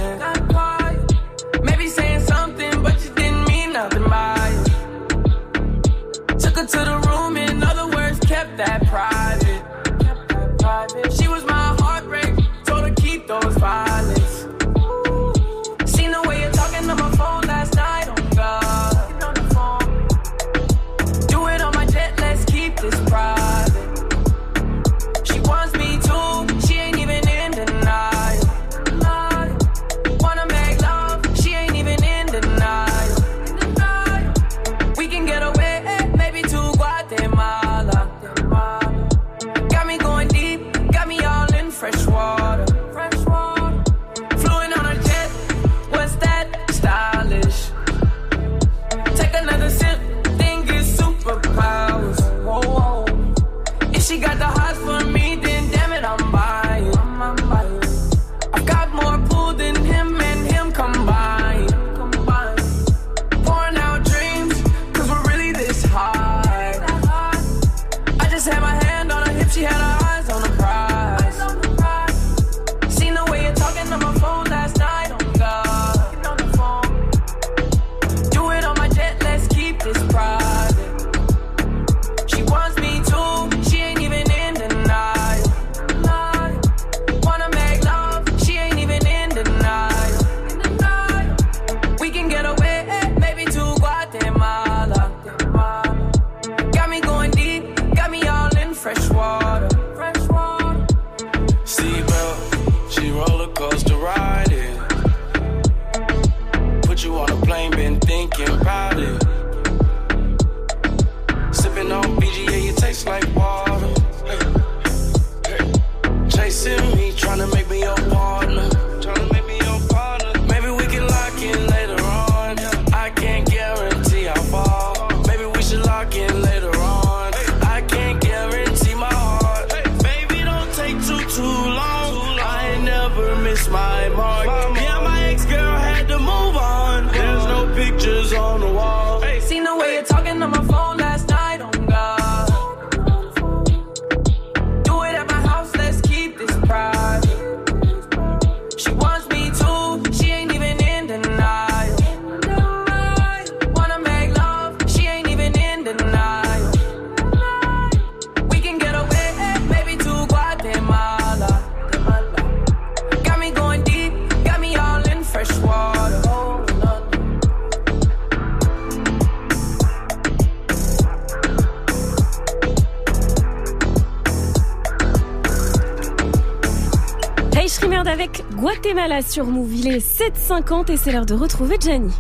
Guatemala sur Move. Il est 7h50 et c'est l'heure de retrouver Gianni.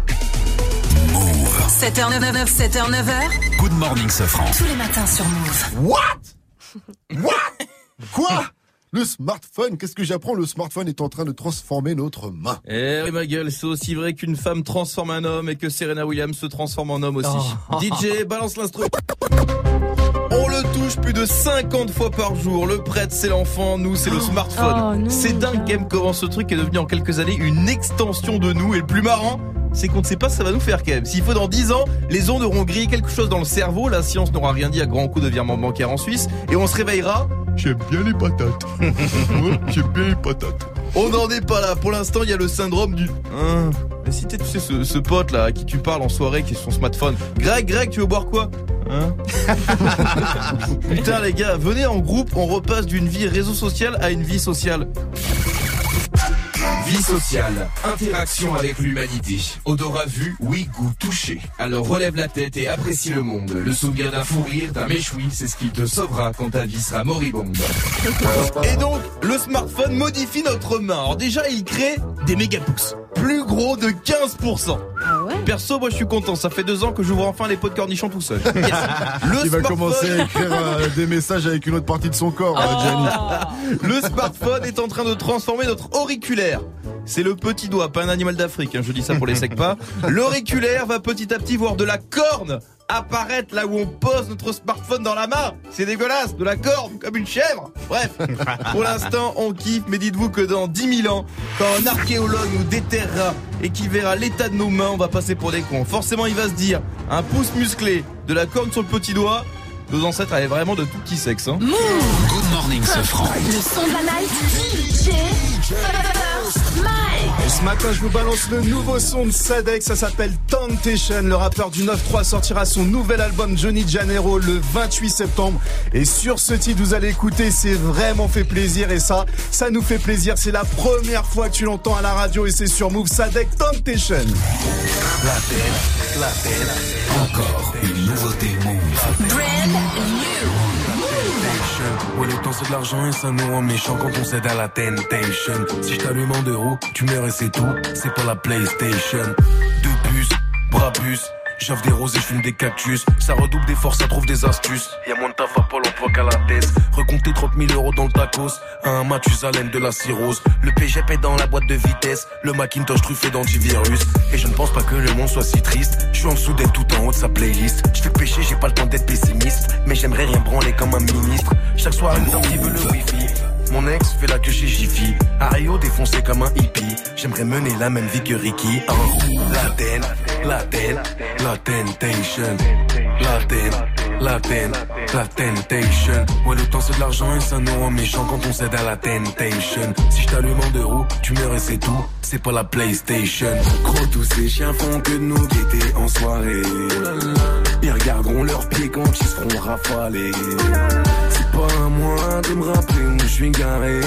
7h99, 7h9h. Good morning, Sofran. Tous les matins sur Move. What? Le smartphone, qu'est-ce que j'apprends? Le smartphone est en train de transformer notre main. Eh oui ma gueule, c'est aussi vrai qu'une femme transforme un homme et que Serena Williams se transforme en homme aussi. Oh. DJ, balance l'instru. On le touche plus de 50 fois par jour. Le prêtre, c'est l'enfant. Nous, c'est le Oh smartphone. non, c'est dingue, Game, comment ce truc est devenu en quelques années une extension de nous. Et le plus marrant, c'est qu'on ne sait pas ce que ça va nous faire quand même. S'il faut dans 10 ans, les ondes auront grillé quelque chose dans le cerveau. La science n'aura rien dit à grand coup de virement bancaire en Suisse. Et on se réveillera. J'aime bien les patates. Ouais, J'aime bien les patates. On n'en est pas là. Pour l'instant, il y a le syndrome du. Hein. Mais si t'es, tu sais, ce, ce pote là à qui tu parles en soirée qui est sur son smartphone. Greg, Greg, tu veux boire quoi Hein? Putain les gars, venez en groupe, on repasse d'une vie réseau social à une vie sociale. Vie sociale, interaction avec l'humanité. Odorat vu, oui, goût touché. Alors relève la tête et apprécie le monde. Le souvenir d'un fou rire, d'un méchoui, c'est ce qui te sauvera quand ta vie sera moribonde. Et donc, le smartphone modifie notre main. Alors déjà, il crée des mégapouces. Plus gros de 15%. Perso, moi je suis content. Ça fait deux ans que j'ouvre enfin les pots de cornichons tout seul. Yes. Le Il va smartphone- commencer à écrire euh, des messages avec une autre partie de son corps, euh, Gianni. Le smartphone est en train de transformer notre auriculaire. C'est le petit doigt, pas un animal d'Afrique, hein, je dis ça pour les secs pas. L'auriculaire va petit à petit voir de la corne apparaître là où on pose notre smartphone dans la main. C'est dégueulasse, de la corne, comme une chèvre. Bref, pour l'instant on kiffe, mais dites-vous que dans 10 000 ans, quand un archéologue nous déterrera et qui verra l'état de nos mains, on va passer pour des cons. Forcément il va se dire, un pouce musclé, de la corne sur le petit doigt, nos ancêtres avaient vraiment de tout petits sexes. Hein. Good morning, Sofran. Le son de la night. DJ. Et ce matin, je vous balance le nouveau son de Sadek, ça s'appelle Temptation. Le rappeur du 9-3 sortira son nouvel album Johnny Janeiro le 28 septembre. Et sur ce titre, vous allez écouter, c'est vraiment fait plaisir. Et ça, ça nous fait plaisir. C'est la première fois que tu l'entends à la radio et c'est sur Move Sadek Temptation. La tête, la tête. Encore une nouveauté Move. Ouais, le temps c'est de l'argent et ça nous rend méchants quand on cède à la temptation. Si je t'allume en deux roues, tu meurs et c'est tout. C'est pas la PlayStation. Deux puces, bras puces. J'offre des roses et je fume des cactus. Ça redouble des forces, ça trouve des astuces. Y'a moins de taf à Pôle emploi qu'à la tête. Recompter 30 000 euros dans le tacos. Un Mathusalem de la cirrhose. Le PGP dans la boîte de vitesse. Le Macintosh truffé d'antivirus. Et je ne pense pas que le monde soit si triste. Je suis en dessous d'elle tout en haut de sa playlist. Je fais pécher, j'ai pas le temps d'être pessimiste. Mais j'aimerais rien branler comme un ministre. Chaque soir, une qui veut le wifi. Mon ex fait la queue chez Jiffy. Ario défoncé comme un hippie. J'aimerais mener la même vie que Ricky. Oh. La ten, la ten, la temptation. La ten, la ten, la temptation. Ouais, le temps c'est de l'argent et ça nous rend méchants quand on cède à la temptation. Si je t'allume en deux roues, tu meurs et c'est tout. C'est pas la PlayStation. Gros, tous ces chiens font que nous guetter en soirée. Ils regarderont leurs pieds quand ils se feront rafaler. C'est pas à moi de me rappeler où je suis garé.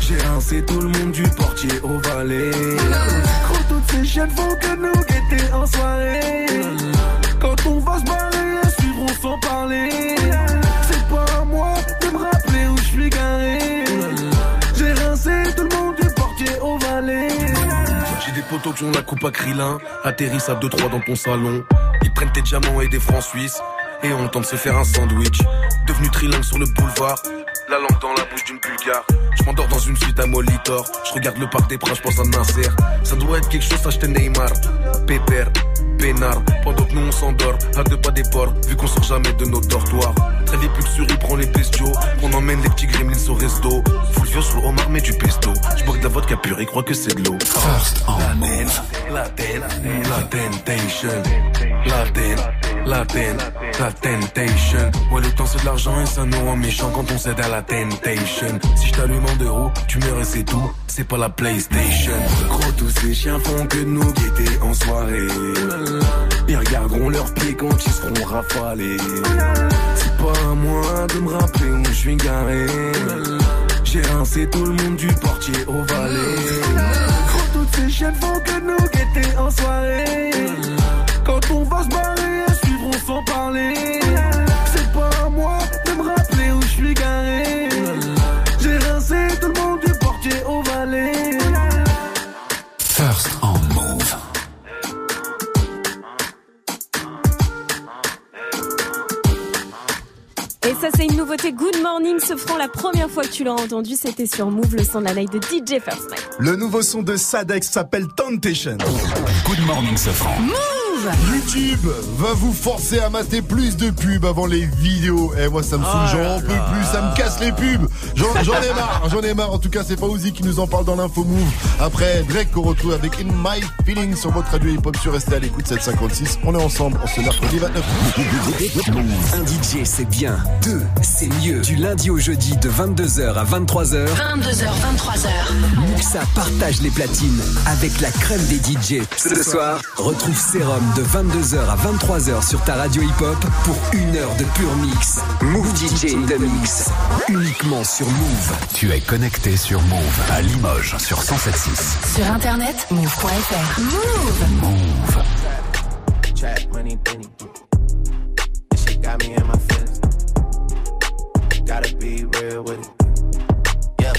J'ai rincé tout le monde du portier au valet. Gros, toutes ces chiennes font que nous guetter en soirée. Quand on va se barrer, suivront sans parler. C'est pas à moi de me rappeler où je suis garé. J'ai rincé tout le monde du portier au valet. J'ai des potos qui ont la coupe à Krillin, atterrissent à 2-3 dans ton salon. Ils prennent tes diamants et des francs suisses, et on tente se faire un sandwich. Devenu trilingue sur le boulevard, la langue dans la bouche d'une bulgare. Je m'endors dans une suite à Molitor, je regarde le parc des princes, je pense à Nasser. Ça doit être quelque chose, acheter Neymar, Pépère, Pénard. Pendant que nous on s'endort, à deux pas des ports, vu qu'on sort jamais de nos dortoirs. Très vite, sur prend les bestiaux, qu'on emmène les petits gremlins au resto. Fulvio sur le homard, mais du pesto. Je bois que de la vodka pure, il croit que c'est de l'eau. First en La move. la ten, la temptation. La ten, la ten, la temptation. Ouais, le temps c'est de l'argent et ça nous rend méchants quand on cède à la temptation. Si je t'allume en deux roues, tu meurs et c'est tout. C'est pas la PlayStation. Gros, tous ces chiens font que nous guetter en soirée. Ils regarderont leurs pieds quand ils seront rafalés. C'est pas à moi de me rappeler où je suis garé. J'ai rincé tout le monde du portier au valet. Gros, toutes ces chiennes font que nous guetter en soirée. Quand on va se barrer, elles suivront sans parler. Ça, c'est une nouveauté. Good morning, ce franc. La première fois que tu l'as entendu, c'était sur Move, le son de la night de DJ First Night. Le nouveau son de Sadex s'appelle Temptation. Good morning, ce franc. YouTube va vous forcer à mater plus de pubs avant les vidéos. Et moi, ça me saoule, Oh j'en peux plus, ça me casse les pubs. J'en j'en ai marre, j'en ai marre. En tout cas, c'est Fauzi qui nous en parle dans l'info move. Après, Drake qu'on retrouve avec In My Feelings sur votre radio hip-hop sur Restez à l'écoute 756. On est ensemble en ce mercredi 29. Un DJ c'est bien, deux c'est mieux. Du lundi au jeudi de 22h à 23h. 22h, 23h. Muxa partage les platines avec la crème des DJ. Ce soir, retrouve Serum de 22h à 23h sur ta radio hip-hop pour une heure de pur mix. Move DJ in the mix. Uniquement sur Move. Tu es connecté sur Move à Limoges sur 107.6. Sur internet, move.fr. Move. Trap money, penny. This shit got me in my feelings. Gotta be real with it. Yeah.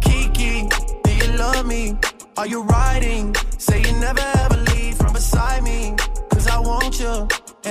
Kiki, do you love me? Are you riding?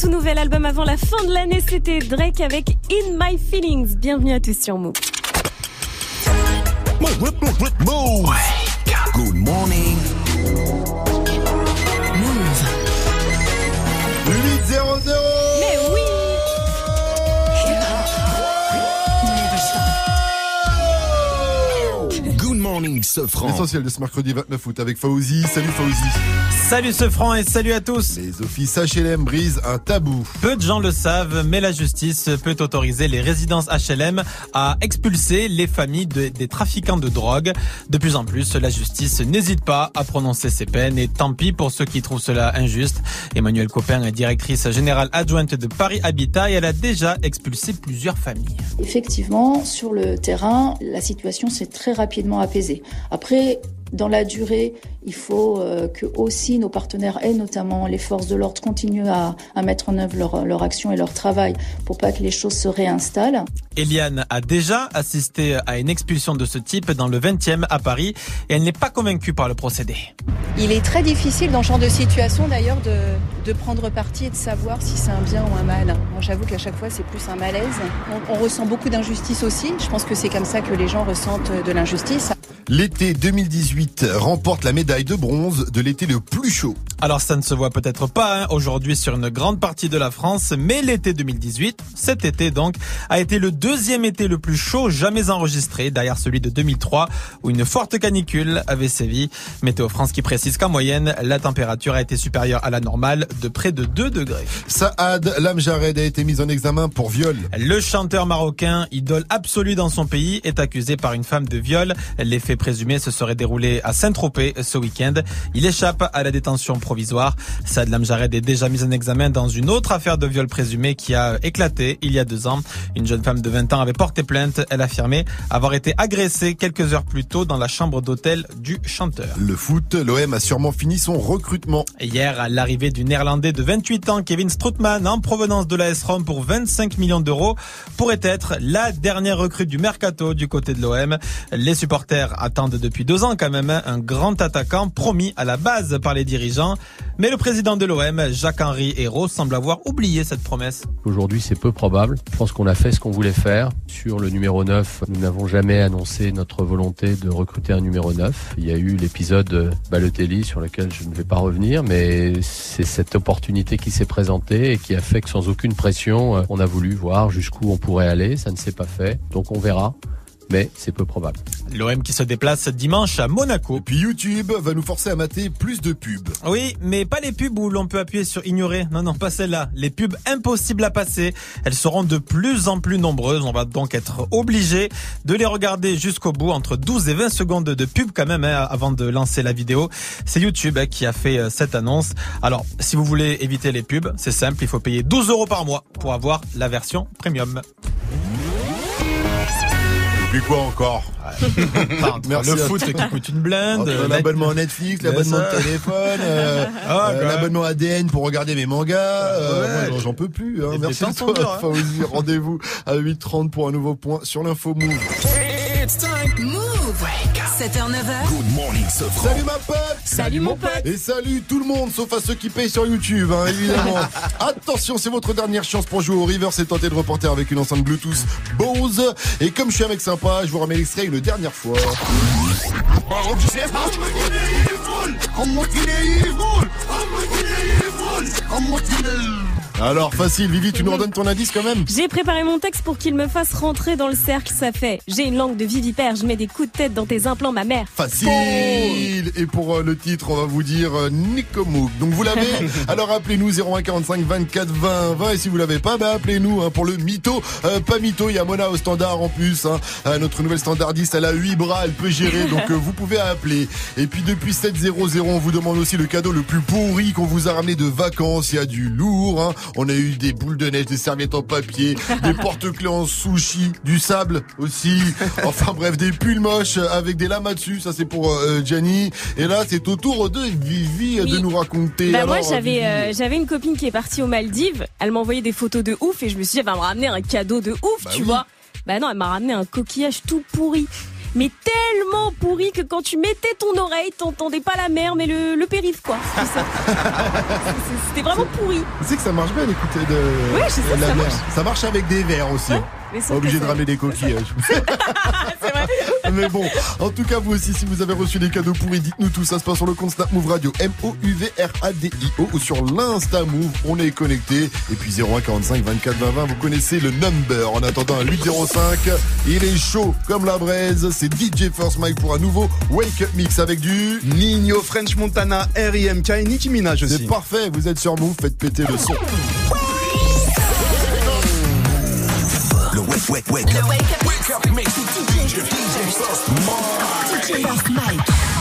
Tout nouvel album avant la fin de l'année. C'était Drake avec In My Feelings. Bienvenue à tous sur Move. Good morning. Morning, Sofran. L'essentiel de ce mercredi 29 août avec Fauzi. Salut Fauzi. Salut ce franc et salut à tous. Les offices HLM brisent un tabou. Peu de gens le savent, mais la justice peut autoriser les résidences HLM à expulser les familles de- des trafiquants de drogue. De plus en plus, la justice n'hésite pas à prononcer ces peines et tant pis pour ceux qui trouvent cela injuste. Emmanuelle Copin est directrice générale adjointe de Paris Habitat et elle a déjà expulsé plusieurs familles. Effectivement, sur le terrain, la situation s'est très rapidement apaisée. Après, Dans la durée, il faut euh, que aussi nos partenaires et notamment les forces de l'ordre continuent à, à mettre en œuvre leur, leur action et leur travail pour pas que les choses se réinstallent. Eliane a déjà assisté à une expulsion de ce type dans le 20e à Paris et elle n'est pas convaincue par le procédé. Il est très difficile dans ce genre de situation d'ailleurs de, de prendre parti et de savoir si c'est un bien ou un mal. Moi j'avoue qu'à chaque fois c'est plus un malaise. On, on ressent beaucoup d'injustice aussi. Je pense que c'est comme ça que les gens ressentent de l'injustice. L'été 2018 remporte la médaille de bronze de l'été le plus chaud. Alors ça ne se voit peut-être pas hein, aujourd'hui sur une grande partie de la France, mais l'été 2018, cet été donc, a été le deuxième été le plus chaud jamais enregistré, derrière celui de 2003 où une forte canicule avait sévi. Météo France qui précise qu'en moyenne, la température a été supérieure à la normale de près de 2 degrés. Saad Lamjared a été mis en examen pour viol. Le chanteur marocain, idole absolue dans son pays, est accusé par une femme de viol. Les faits présumés se seraient déroulés à Saint-Tropez ce week-end. Il échappe à la détention provisoire. Saad Lamjared est déjà mis en examen dans une autre affaire de viol présumé qui a éclaté il y a deux ans. Une jeune femme de 20 ans avait porté plainte. Elle affirmait avoir été agressée quelques heures plus tôt dans la chambre d'hôtel du chanteur. Le foot, l'OM a sûrement fini son recrutement. Hier, à l'arrivée du néerlandais de 28 ans, Kevin Strootman, en provenance de l'AS Rome pour 25 millions d'euros, pourrait être la dernière recrue du mercato du côté de l'OM. Les supporters attendent depuis deux ans quand même un grand attaquant promis à la base par les dirigeants. Mais le président de l'OM, Jacques-Henri Hérault, semble avoir oublié cette promesse. Aujourd'hui, c'est peu probable. Je pense qu'on a fait ce qu'on voulait faire. Sur le numéro 9, nous n'avons jamais annoncé notre volonté de recruter un numéro 9. Il y a eu l'épisode Balotelli sur lequel je ne vais pas revenir, mais c'est cette opportunité qui s'est présentée et qui a fait que sans aucune pression, euh, on a voulu voir jusqu'où on pourrait aller. Ça ne s'est pas fait. Donc on verra mais c'est peu probable. L'OM qui se déplace dimanche à Monaco. Et puis YouTube va nous forcer à mater plus de pubs. Oui, mais pas les pubs où l'on peut appuyer sur ignorer. Non, non, pas celles-là. Les pubs impossibles à passer. Elles seront de plus en plus nombreuses. On va donc être obligé de les regarder jusqu'au bout, entre 12 et 20 secondes de pub quand même, hein, avant de lancer la vidéo. C'est YouTube hein, qui a fait euh, cette annonce. Alors, si vous voulez éviter les pubs, c'est simple, il faut payer 12 euros par mois pour avoir la version premium. Et puis quoi encore Merci le foot qui coûte une blinde. L'abonnement Netflix, l'abonnement de téléphone, euh, Ah, euh, l'abonnement ADN pour regarder mes mangas. euh, moi, j'en peux plus. Hein. Et Merci à toi, hein. Fawzi. Rendez-vous à 8h30 pour un nouveau point sur l'info Move. Move 7h, 9h. Good morning, Sofran. Salut ma pote Salut mon pote Et salut tout le monde, sauf à ceux qui payent sur YouTube, hein, évidemment. Attention, c'est votre dernière chance pour jouer au River, c'est tenter de reporter avec une enceinte Bluetooth Bose. Et comme je suis un mec sympa, je vous remets l'extrait une dernière fois. Alors, facile, Vivi, tu nous redonnes ton indice quand même J'ai préparé mon texte pour qu'il me fasse rentrer dans le cercle, ça fait. J'ai une langue de vivipère, je mets des coups de tête dans tes implants, ma mère. Facile Et pour euh, le titre, on va vous dire euh. Donc vous l'avez Alors appelez-nous 0145 24 20 20 et si vous l'avez pas, bah appelez-nous hein, pour le mytho. Euh, pas mytho, il y a Mona au standard en plus. hein. Euh, notre nouvelle standardiste, elle a 8 bras, elle peut gérer, donc euh, vous pouvez appeler. Et puis depuis 700, on vous demande aussi le cadeau le plus pourri qu'on vous a ramené de vacances. Il y a du lourd. hein. On a eu des boules de neige, des serviettes en papier, des porte-clés en sushi, du sable aussi. Enfin bref, des pulls moches avec des lamas dessus. Ça c'est pour euh, Gianni. Et là, c'est au tour de Vivi de nous raconter. Bah moi j'avais euh, j'avais une copine qui est partie aux Maldives, elle m'a envoyé des photos de ouf et je me suis dit elle va me ramener un cadeau de ouf, Bah tu oui. vois. Bah non, elle m'a ramené un coquillage tout pourri. Mais tellement pourri que quand tu mettais ton oreille, t'entendais pas la mer mais le, le périph quoi. C'est ça. C'est- C'était vraiment pourri. Tu sais que ça marche bien d'écouter de, Ouais, je sais, de la ça mer. marche. Ça marche avec des verres aussi. Pas obligé de ramener des coquillages. Mais bon, en tout cas, vous aussi, si vous avez reçu des cadeaux pourris, dites-nous tout. Ça se passe sur le compte Snap Move Radio, M-O-U-V-R-A-D-I-O, ou sur l'Insta Move. On est connecté. Et puis 0145 24 20 20, vous connaissez le number. En attendant, un 805, il est chaud comme la braise. C'est DJ First Mike pour un nouveau Wake Up Mix avec du Nino, French Montana, R.I.M.K. et Nicki Minaj aussi. C'est parfait, vous êtes sur Move, faites péter le son. wake, wake, wake up. Wake up, wake up, wake up. Wake up. DJ, up. Wake up. Wake up.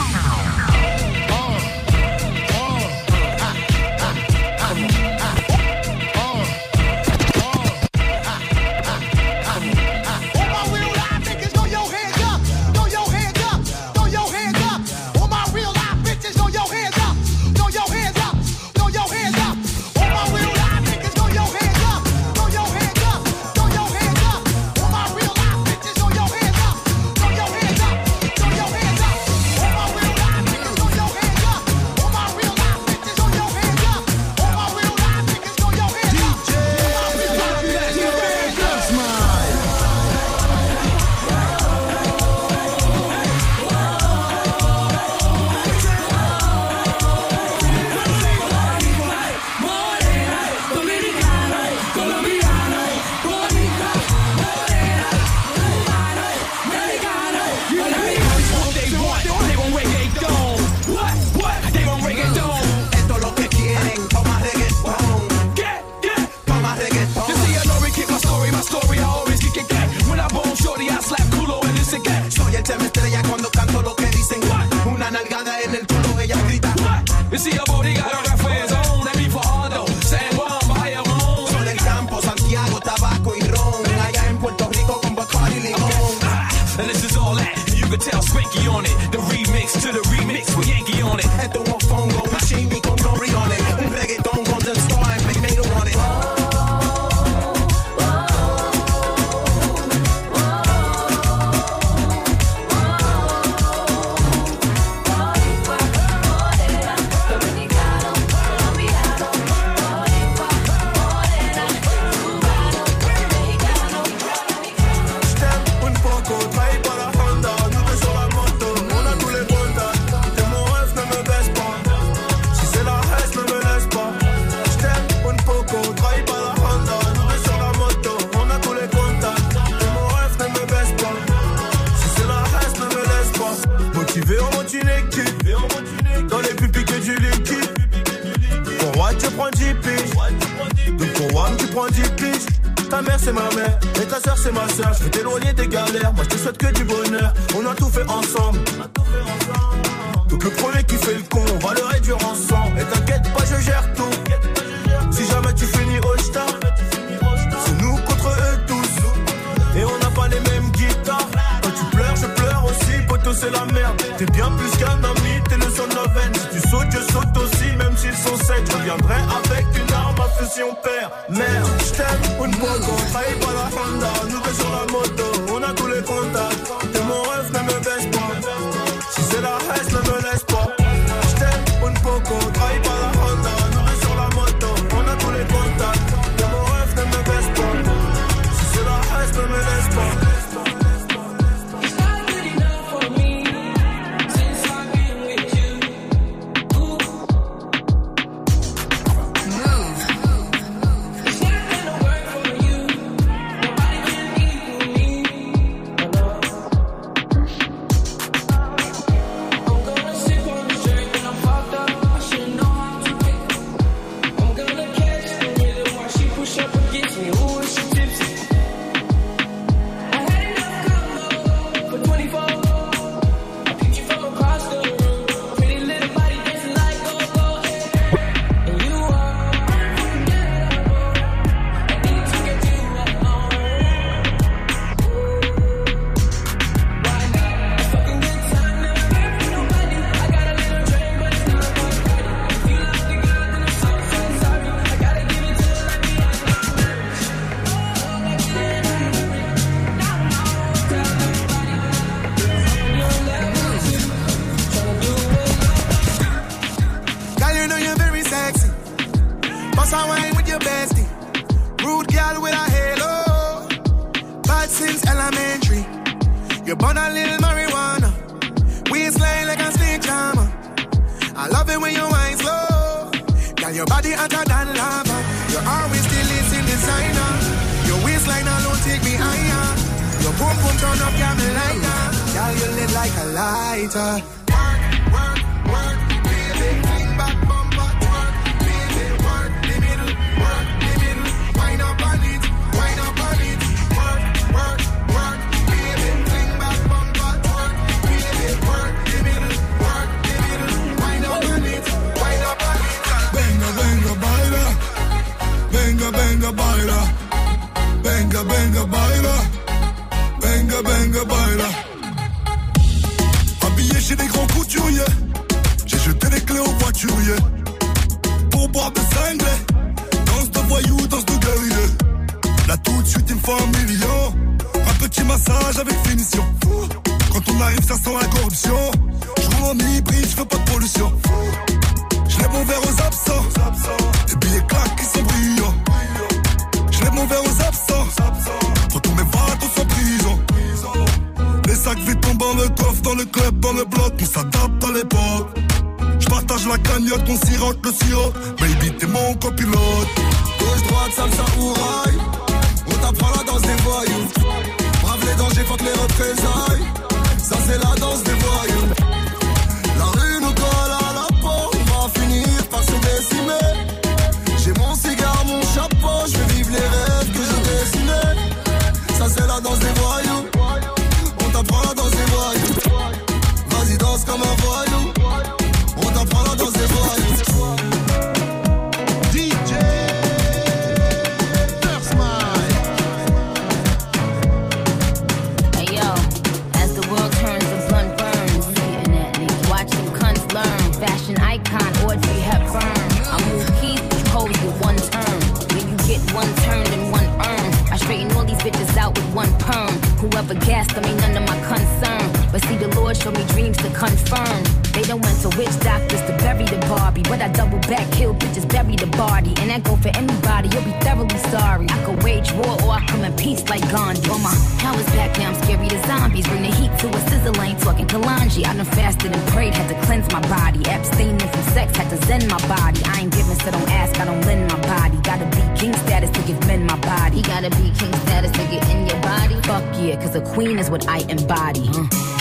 send my body. I ain't giving, so don't ask. I don't lend my body. Gotta be king status to give men my body. You gotta be king status to get in your body. Fuck yeah, cause a queen is what I embody. Mm.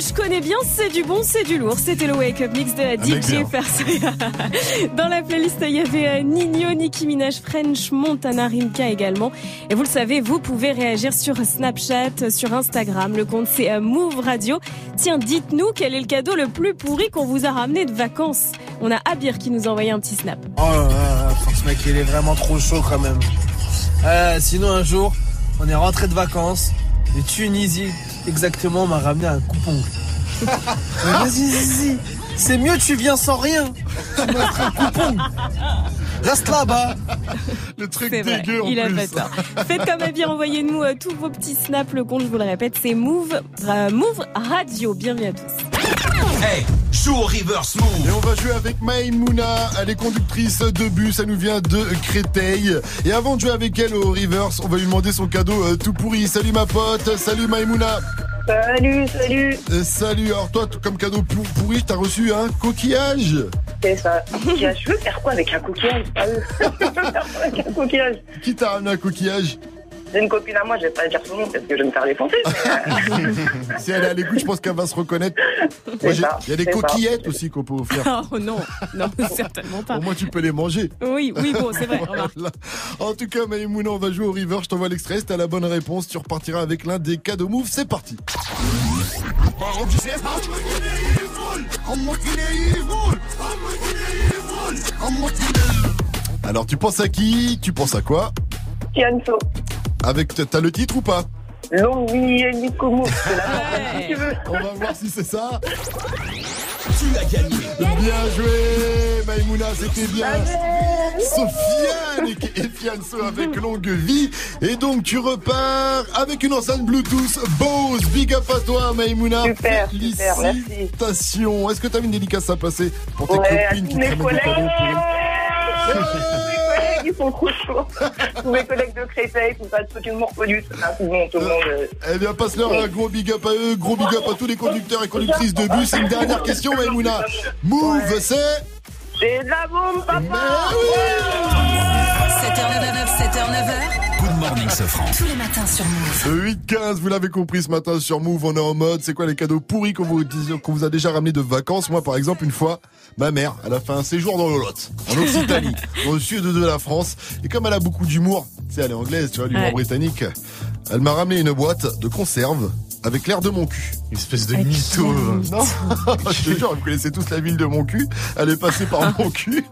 Je connais bien, c'est du bon, c'est du lourd. C'était le Wake Up Mix de mec DJ. Dans la playlist, il y avait euh, Nino, Nicki Minaj, French, Montana, Rimka également. Et vous le savez, vous pouvez réagir sur Snapchat, sur Instagram. Le compte c'est euh, Move Radio. Tiens, dites-nous quel est le cadeau le plus pourri qu'on vous a ramené de vacances. On a Abir qui nous a envoyé un petit snap. Oh là là, ce mec, il est vraiment trop chaud quand même. Euh, sinon, un jour, on est rentré de vacances de Tunisie. Exactement, on m'a ramené un coupon. Vas-y, vas-y. C'est mieux, tu viens sans rien. Tu un coupon. Reste là-bas. Le truc C'est vrai, dégueu en il a plus. fait ça. Faites comme Abir, envoyez-nous euh, tous vos petits snaps. Le compte, je vous le répète, c'est Move, euh, Move Radio. Bienvenue à tous. Hey, joue au reverse move. Et on va jouer avec Maïmouna, elle est conductrice de bus, elle nous vient de Créteil. Et avant de jouer avec elle au reverse, on va lui demander son cadeau euh, tout pourri. Salut ma pote, salut Maïmouna. Salut, salut. Euh, salut, alors toi, comme cadeau pour- pourri, t'as reçu un coquillage C'est ça. Un coquillage. Je veux faire quoi avec un coquillage? Sérieux Je veux faire quoi avec un coquillage Qui t'a ramené un coquillage? J'ai une copine à moi, je vais pas dire son nom parce que je vais me faire défoncer. mais, euh, Si elle est à l'écoute, je pense qu'elle va se reconnaître. Il y a des ça. coquillettes aussi qu'on peut offrir. Oh non, non, certainement pas. Au moins, tu peux les manger. Oui, oui, bon, c'est vrai. Voilà. En tout cas, Maïmouna, on va jouer au river. Je t'envoie l'extrait. Si t'as la bonne réponse, tu repartiras avec l'un des cadeaux move. C'est parti. Alors, tu penses à qui? Tu penses à quoi? Fianso. Avec, t'as le titre ou pas Longi et Nicomo. C'est la si tu veux. On va voir si c'est ça. Tu as gagné. Bien joué, Maïmouna, c'était bien. Sofiane et, Fianso avec longue vie. Et donc, tu repars avec une enceinte Bluetooth Bose. Big up à toi, Maïmouna. Super. Félicitations. Est-ce que t'as une dédicace à passer pour tes Ouais, à copines tous qui te mes collègues. ils sont trop chauds. Tous mes collègues de Créteil, tout ça, ceux qui tout le monde, tout le monde. Eh bien, passe-leur un gros big up à eux, gros big up à tous les conducteurs et conductrices de bus. Une dernière question, Maïmouna. Move, c'est C'est de la bombe, papa 7h99, 7h9h. Good morning, Sofran. Tous les matins sur Move. 8-15, vous l'avez compris ce matin sur Move, on est en mode, c'est quoi les cadeaux pourris qu'on vous, qu'on vous a déjà ramené de vacances? Moi par exemple, une fois, ma mère, elle a fait un séjour dans le Lot, en Occitanie, dans le sud de la France, et comme elle a beaucoup d'humour, tu sais, elle est anglaise, tu vois, l'humour Ouais. britannique, elle m'a ramené une boîte de conserve avec l'air de mon cul. Une espèce de mytho. Non, je te jure, vous connaissez tous la ville de mon cul, elle est passée par mon cul,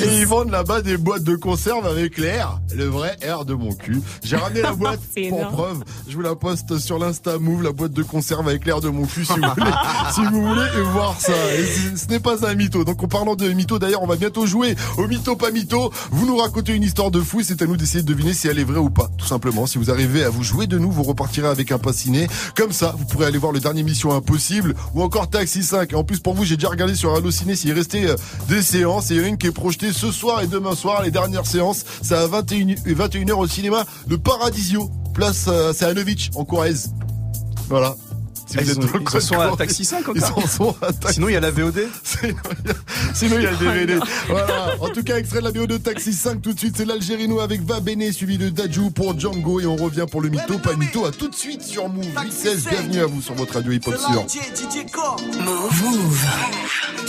et ils vendent là-bas des boîtes de conserve avec l'air, le vrai air de mon cul. J'ai ramené la boîte pour énorme. preuve. Je vous la poste sur l'Insta Move, la boîte de conserve avec l'air de mon cul, si vous voulez, si vous voulez voir ça. Et ce- ce n'est pas un mytho. Donc, en parlant de mytho, d'ailleurs, on va bientôt jouer au mytho pas mytho. Vous nous racontez une histoire de fou et c'est à nous d'essayer de deviner si elle est vraie ou pas. Tout simplement. Si vous arrivez à vous jouer de nous, vous repartirez avec un pass ciné. Comme ça, vous pourrez aller voir le dernier Mission Impossible ou encore Taxi 5. Et en plus, pour vous, j'ai déjà regardé sur Allociné s'il restait euh, des séances. Et il y en a une qui est projetée ce soir et demain soir. Les dernières séances, c'est à 21, 21h au cinéma. Le Paradisio. Place, euh, à Novitch, en Corrèze. Voilà. Si Ah, vous ils êtes ils sont à. Taxi 5 Ils encore en sont à Taxi Sinon, il y a la VOD Sinon, il y a- le DVD. Voilà. En tout cas, extrait de la vidéo de Taxi 5 tout de suite. C'est l'Algérino avec Va Bene suivi de Dajou pour Django. Et on revient pour le mytho, pas mytho. À tout de suite sur Move 8-16. Bienvenue à vous sur votre radio hip-hop sur. Move.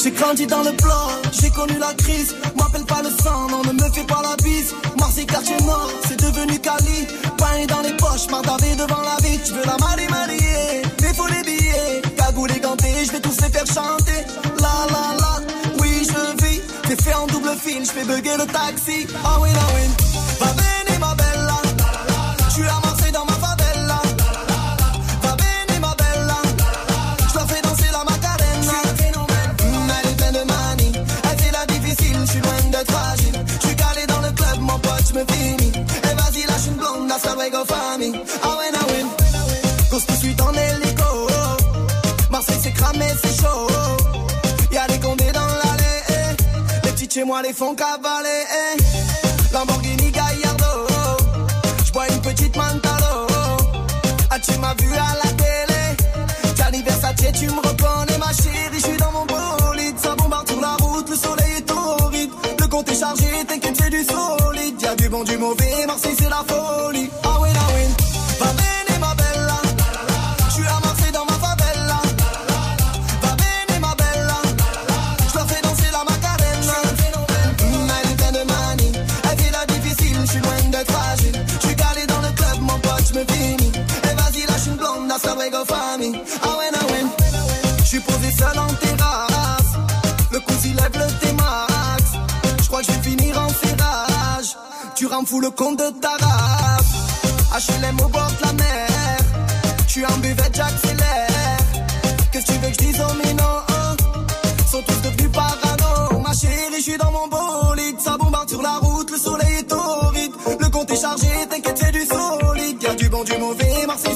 J'ai grandi dans le plan, j'ai connu la crise. M'appelle pas le sang, non, ne me fais pas la bise. Marseille, quartier nord, c'est devenu Cali. Pain dans les poches, mardavé devant la vie. Tu veux la marier, marier, faut les billets. Cagoule et ganté, je vais tous les faire chanter. La la la, oui, je vis. T'es fait en double fil, je fais bugger le taxi. Ah oui, ah oui. Va venir, ma bella. Je suis à Marseille dans ma favela. Va venir, ma bella. Je la fais danser la macarena. Mm, Elle est pleine de manie. Elle fait la difficile, je suis loin d'être fragile. Je suis calé dans le club, mon pote, je me finis. Et vas-y, lâche une blonde, la Salwego famille. Ah ouais, ah. Cause que je suis en hélico. Marseille, c'est chaud. Y'a des condés dans l'allée. eh. Les petits chez moi les font cavaler. eh. Lamborghini Gallardo. J'bois une petite Mantalo. Ah, tu m'as vu à la télé. Gianni Versace, tu me reconnais, ma chérie. Je suis dans mon bolide. Ça bombarde sur la route, le soleil est torride. Le compte est chargé, t'inquiète, c'est du solide. Y'a du bon, du mauvais. Marseille, c'est la folie. seul en terrasse. Le coup il lève le T-Max. Je crois que je vais finir en ferrage. Tu rends fou le compte de ta race. HLM au bord de la mer. Je en buvette, j'accélère. Que tu veux que je dise aux minants hein? Sont tous devenus parano. Ma chérie, je suis dans mon bolide. Ça bombarde sur la route, le soleil est torride. Le compte est chargé, t'inquiète, c'est du solide. Y'a du bon, du mauvais, Marseille,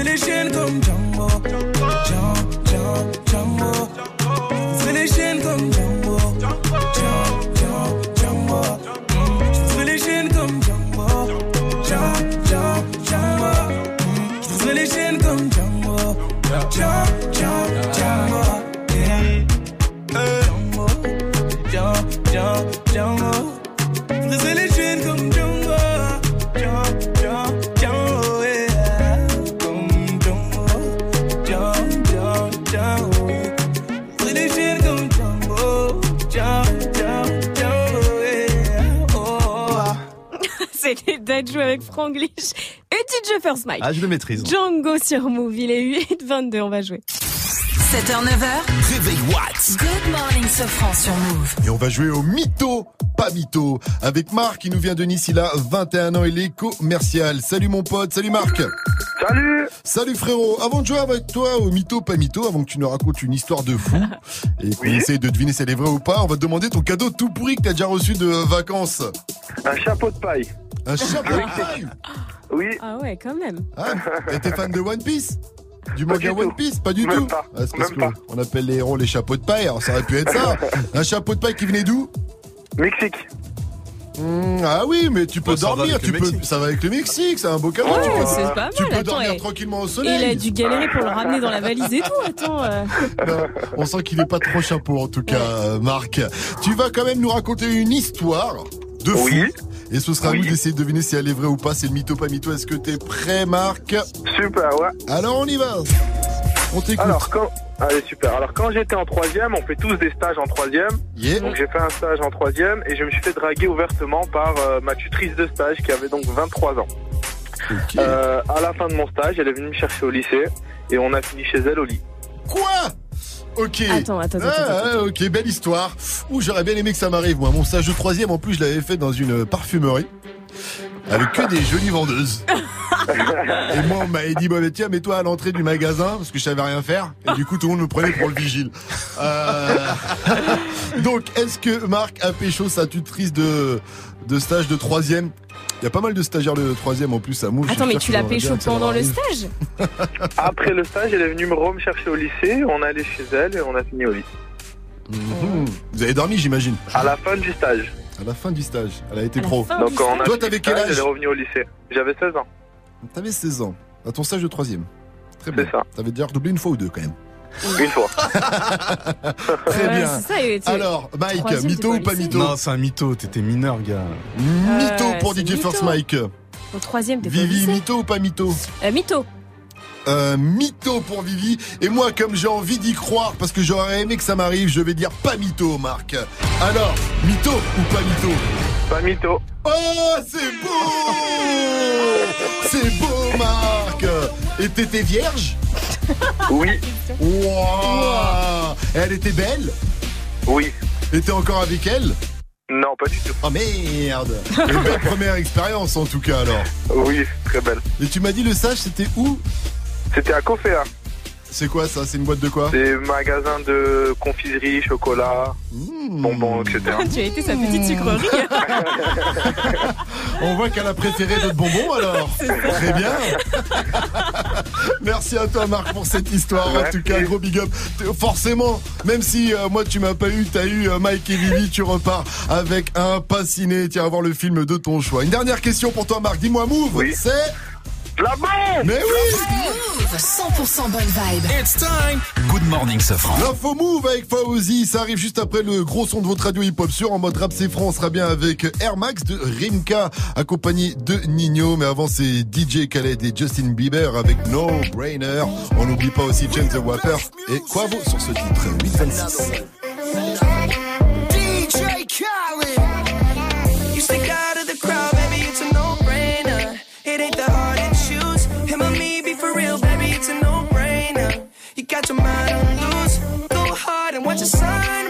Briserai les chaînes comme Django Django, Django, briserai les chaînes comme Django Django, Django, Je les chaînes comme Django Django, Django, les chaînes comme Django, Django, C'était Dadju avec Franglish et DJ First Mike. Ah, je le maîtrise. Django sur Move, il est 8h22, on va jouer. 7h, 9h. Réveil Watts. Good morning, Sofran sur Move. Et on va jouer au mytho, pas mytho, avec Marc qui nous vient de Nice, il a 21 ans, il est commercial. Salut mon pote, salut Marc. Salut. Salut frérot. Avant de jouer avec toi au mytho, pas mytho, avant que tu nous racontes une histoire de fou et qu'on essaye de deviner si elle est vraie ou pas, on va te demander ton cadeau tout pourri que t'as déjà reçu de vacances. Un chapeau de paille. Un chapeau de paille. Oui. Ah ouais, quand même. Ah, et t'es fan de One Piece? Du Pas manga du One tout. Piece Pas du Même tout pas. Ah, C'est parce Même qu'on appelle les héros les chapeaux de paille, alors ça aurait pu être ça. Un chapeau de paille qui venait d'où? Mexique. Mmh, ah oui, mais tu peux ça va dormir, avec tu le peux, Mexique. ça va avec le Mexique, c'est un beau cadeau. Ouais, tu peux, c'est pas tu mal, peux attends, dormir et- tranquillement au Et soleil. il a dû galérer pour le ramener dans la valise et tout. Attends. euh. Non, on sent qu'il est pas trop chapeau en tout cas, Marc. Tu vas quand même nous raconter une histoire de fou. Et ce sera à nous d'essayer de deviner si elle est vraie ou pas. C'est le mytho, pas mytho. Est-ce que t'es prêt, Marc Super, ouais. Alors on y va. On t'écoute. Alors quand Allez super. Alors quand j'étais en troisième, on fait tous des stages en troisième. Donc j'ai fait un stage en troisième et je me suis fait draguer ouvertement par euh, ma tutrice de stage qui avait donc 23 ans. Euh, à la fin de mon stage, elle est venue me chercher au lycée et on a fini chez elle au lit. Quoi? Ok. Attends, attends, attends, Ah, attends, ok, belle histoire. Ouh, j'aurais bien aimé que ça m'arrive, moi. Mon stage de troisième, en plus, je l'avais fait dans une parfumerie. Avec que des jolies vendeuses. Et moi, on m'avait dit, bah, tiens, mets-toi à l'entrée du magasin, parce que je savais rien faire. Et du coup, tout le monde me prenait pour le vigile. Euh, Donc, est-ce que Marc a pécho sa tutrice de, de stage de troisième? Il y a pas mal de stagiaires de troisième en plus à Mouche. Attends, mais tu l'as pécho pendant le stage Après le stage, elle est venue me me chercher au lycée, on est allé chez elle et on a fini au lit. Mhm. Vous avez dormi, j'imagine À la fin du stage. À la fin du stage. Elle a été À pro. fin Donc, du quand on a Toi, t'avais quel âge Elle est revenue au lycée. J'avais 16 ans. T'avais 16 ans. À ton stage de troisième. Très bien. ça. T'avais déjà redoublé une fois ou deux quand même. Une fois. Très Ouais, bien. c'est ça, Alors, Mike, Troisième, mytho ou pas lycée. mytho Non, c'est un mytho, t'étais mineur, gars. Mytho Euh, pour DJ mytho. First Mike. Au troisième, t'es Vivi, mytho ou pas mytho Euh, mytho. Euh, mytho pour Vivi. Et moi, comme j'ai envie d'y croire, parce que j'aurais aimé que ça m'arrive, je vais dire pas mytho, Marc. Alors, mytho ou pas mytho Pas mytho. Oh, c'est beau C'est beau, Marc Et t'étais vierge Oui. Wow Elle était belle Oui. Et t'es encore avec elle Non, pas du tout. Oh merde Une belle première expérience en tout cas alors. Oui, très belle. Et tu m'as dit le sage c'était où? C'était à Coféa. C'est quoi ça? C'est une boîte de quoi? C'est magasin de confiserie, chocolat, Mmh. bonbons, etc. tu as été sa petite sucrerie. On voit qu'elle a préféré d'autres bonbons alors. Très bien. Merci à toi Marc pour cette histoire. En tout cas, gros big up. Forcément, même si euh, moi tu m'as pas eu, t'as eu euh, Mike et Vivi, tu repars avec un pas ciné. Tiens, à voir le film de ton choix. Une dernière question pour toi Marc. Dis-moi Move. C'est la bombe Mais oui Move 100% bonne vibe. It's time. Good morning, Safran. L'info move avec Fauzi, ça arrive juste après le gros son de votre radio hip-hop sur en mode rap c'est franc, on sera bien avec Air Max de Rimka accompagné de Nino, mais avant c'est DJ Khaled et Justin Bieber avec No Brainer. On n'oublie pas aussi James the Wapper et Quavo sur ce titre 826. DJ Khaled. You stick out of the crowd, and watch the sunrise.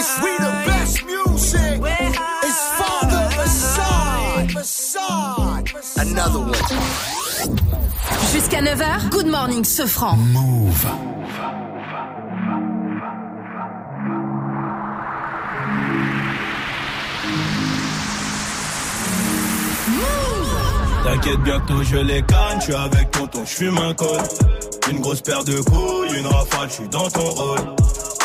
It's we the best music. It's Father. Another one. Jusqu'à 9h, Good Morning Sofran. Move. T'inquiète, bientôt je les canne, je suis avec tonton, je fume un col. Une grosse paire de couilles, une rafale, je suis dans ton rôle.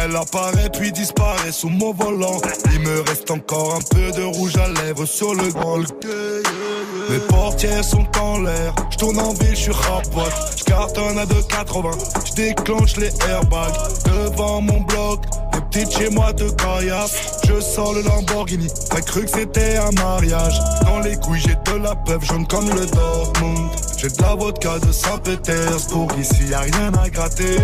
Elle apparaît puis disparaît sous mon volant. Il me reste encore un peu de rouge à lèvres sur le grand. Les portières sont en l'air. Je tourne en ville, je suis rapote. Je cartonne à 2,80. Je déclenche les airbags devant mon bloc. Les petites chez moi de caillasse. Je sors le Lamborghini. T'as cru que c'était un mariage. Dans les couilles, j'ai de la peuple jaune comme le Dortmund. J'ai de la vodka de Saint-Pétersbourg. Ici, y a rien à gratter.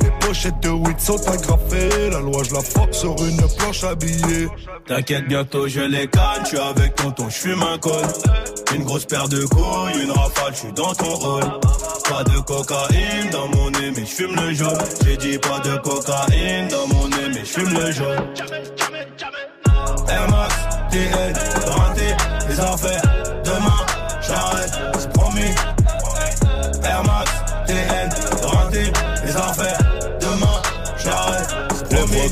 Les pochettes de weed sont agrafées. La loi, je la force sur une planche habillée. T'inquiète, bientôt je les. Je suis avec tonton, je fume un col. Une grosse paire de couilles, une rafale, je suis dans ton rôle. Pas de cocaïne dans mon nez, mais je fume le jaune. J'ai dit pas de cocaïne dans mon nez, mais je fume le jaune. Air Max, renté, les affaires.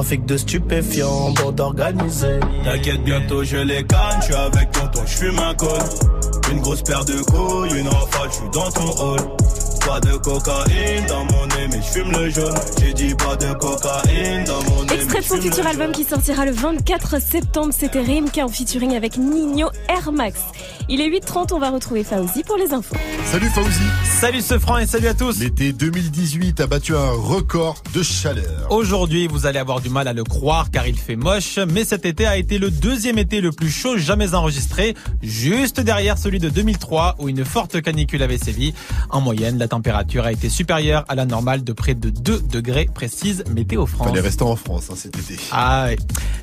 Trafic de stupéfiants, bande organisée. T'inquiète, bientôt je les canne, je avec tonton, je fume un col. Une grosse paire de couilles, une rafale, je suis dans ton hall. Pas de cocaïne dans mon nez, mais je fume le jaune. J'ai dit pas de cocaïne dans mon nez. Extrait de son futur album qui sortira le 24 septembre, c'était Rimka en featuring avec Nino Air Max. Il est 8h30, on va retrouver Fauzi pour les infos. Salut Fauzi. Salut ce franc et salut à tous. L'été 2018 a battu un record de chaleur. Aujourd'hui, vous allez avoir du mal à le croire car il fait moche, mais cet été a été le deuxième été le plus chaud jamais enregistré, juste derrière celui de 2003 où une forte canicule avait sévi. En moyenne, la température a été supérieure à la normale de près de 2 degrés, précise Météo France. Fallait rester en France hein, cet été. Ah, ouais.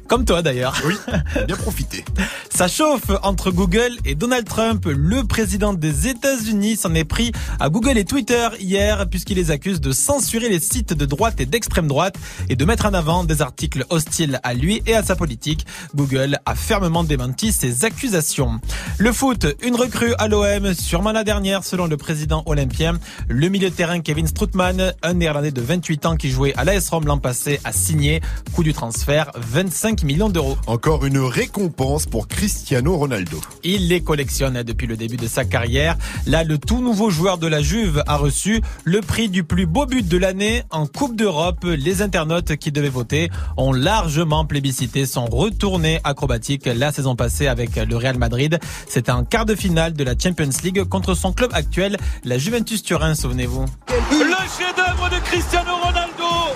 comme toi d'ailleurs. Oui, bien profité. Ça chauffe entre Google et Donald Trump. Le président des États-Unis s'en est pris à Google et Twitter hier puisqu'il les accuse de censurer les sites de droite et d'extrême droite et de mettre en avant des articles hostiles à lui et à sa politique. Google a fermement démenti ces accusations. Le foot, une recrue à l'OM, sûrement la dernière selon le président olympien. Le milieu de terrain Kevin Strootman, un néerlandais de 28 ans qui jouait à l'AS Rome l'an passé, a signé. Coût du transfert, 25 millions d'euros. Encore une récompense pour Cristiano Ronaldo. Il les collectionne depuis le début de sa carrière. Là, le tout nouveau joueur de la Juve a reçu le prix du plus beau but de l'année en Coupe d'Europe. Les internautes qui devaient voter ont largement plébiscité son retourné acrobatique la saison passée avec le Real Madrid. C'était en quart de finale de la Champions League contre son club actuel, la Juventus Turin, souvenez-vous. Le chef-d'œuvre de Cristiano Ronaldo.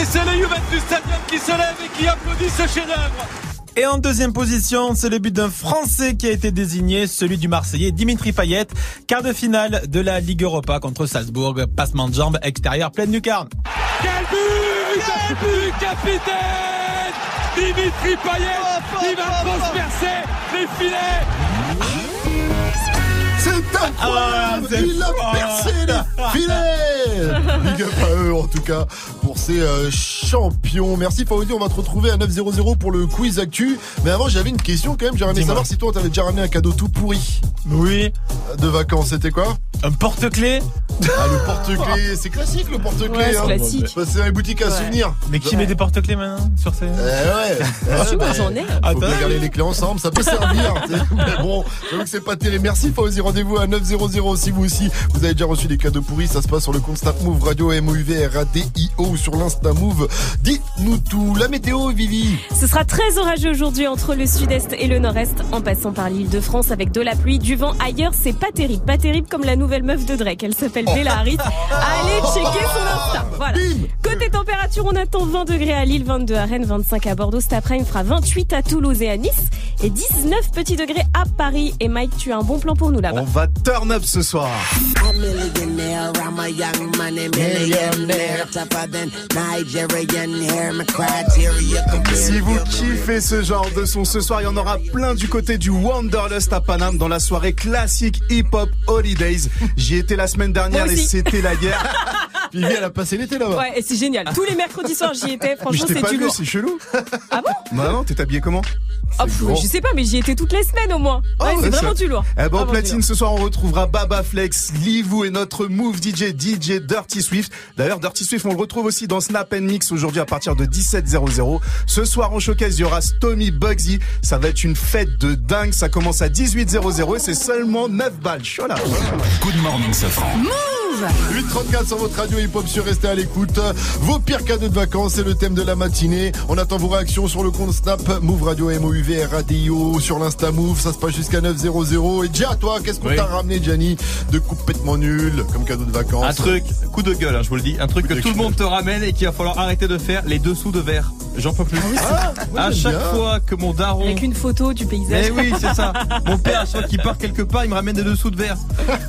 Et c'est le Juventus Stadium qui se lève et qui applaudit ce chef-d'œuvre. Et en deuxième position, c'est le but d'un Français qui a été désigné, celui du Marseillais Dimitri Payet, quart de finale de la Ligue Europa contre Salzbourg, passement de jambes extérieur pleine lucarne. Quel but Quel but, capitaine. Dimitri Payet qui va transpercer les filets Incroyable. Il a percé Big up à eux en tout cas pour ces euh, champions. Merci Fauzi, on va te retrouver à 900 pour le quiz actu. Mais avant j'avais une question quand même, j'aimerais savoir si toi t'avais déjà ramené un cadeau tout pourri. Oui. De vacances, c'était quoi Un porte-clés Ah le porte-clés, c'est classique le porte-clés. Ouais, c'est hein. classique. Bah, c'est dans les boutiques à Ouais. souvenirs. Mais qui met des porte-clés maintenant sur ces... Eh ouais. Pas, j'en ai. Faut Attends. bien garder les clés ensemble, ça peut servir. tu. Mais bon, j'avoue que c'est pas terrible. Merci Fauzi, rendez-vous à 900 si vous aussi vous avez déjà reçu des cadeaux pourris. Ça se passe sur le compte Snap Move Radio MOUV RADIO sur l'Insta Move. Dites-nous tout. La météo, Vivi. Ce sera très orageux aujourd'hui entre le sud-est et le nord-est, en passant par l'île de France avec de la pluie, du vent ailleurs. C'est pas terrible, pas terrible comme la nouvelle meuf de Drake. Elle s'appelle Bella Harit. Allez checker son Insta. Voilà. Côté température, on attend 20 degrés à Lille, 22 à Rennes, 25 à Bordeaux. Cet après-midi, il fera 28 à Toulouse et à Nice et 19 petits degrés à Paris. Et Mike, tu as un bon plan pour nous là-bas. On va turn up ce soir. I'm money millionaire. Tougher than Nigerian hair, my criteria Si vous kiffez ce genre de son ce soir, il y en aura plein du côté du Wanderlust à Paname dans la soirée classique hip-hop Holidays. J'y étais la semaine dernière et c'était la guerre. Vivi, elle a passé l'été là-bas. Ouais, et c'est génial. Tous les mercredis soirs, j'y étais. Franchement, c'est pas du lourd. c'est chelou. Ah bon Bah non, t'es habillé comment Oh, pff, Je sais pas, mais j'y étais toutes les semaines au moins. Ouais, Oh, c'est ça- vraiment du lourd. Eh ben, au platine, ce soir, on retrouvera Baba Flex, Livou et notre Move DJ, DJ Dirty Swift. D'ailleurs, Dirty Swift, on le retrouve aussi dans Snap and Mix aujourd'hui à partir de 17.00. Ce soir, en showcase, il y aura Stomy Bugsy. Ça va être une fête de dingue. Ça commence à 18.00 et c'est seulement 9 balles. Chola. Good morning, Safran. 834 sur votre radio hip-hop sur Restez à l'écoute. Vos pires cadeaux de vacances, c'est le thème de la matinée. On attend vos réactions sur le compte Snap, Move Radio MOUV RADIO, sur l'Insta Move. Ça se passe jusqu'à 900. Et déjà, toi, qu'est-ce qu'on Oui. t'a ramené, Gianni, de complètement nul comme cadeau de vacances Un truc, coup de gueule, hein, je vous le dis, un truc Coup que tout le monde te ramène et qu'il va falloir arrêter de faire, les dessous de verre. J'en peux plus. Ah, moi, à chaque bien. fois que mon daron. Avec une photo du paysage. Eh oui, c'est ça. Mon père, à chaque fois qu'il part quelque part, il me ramène des dessous de verre.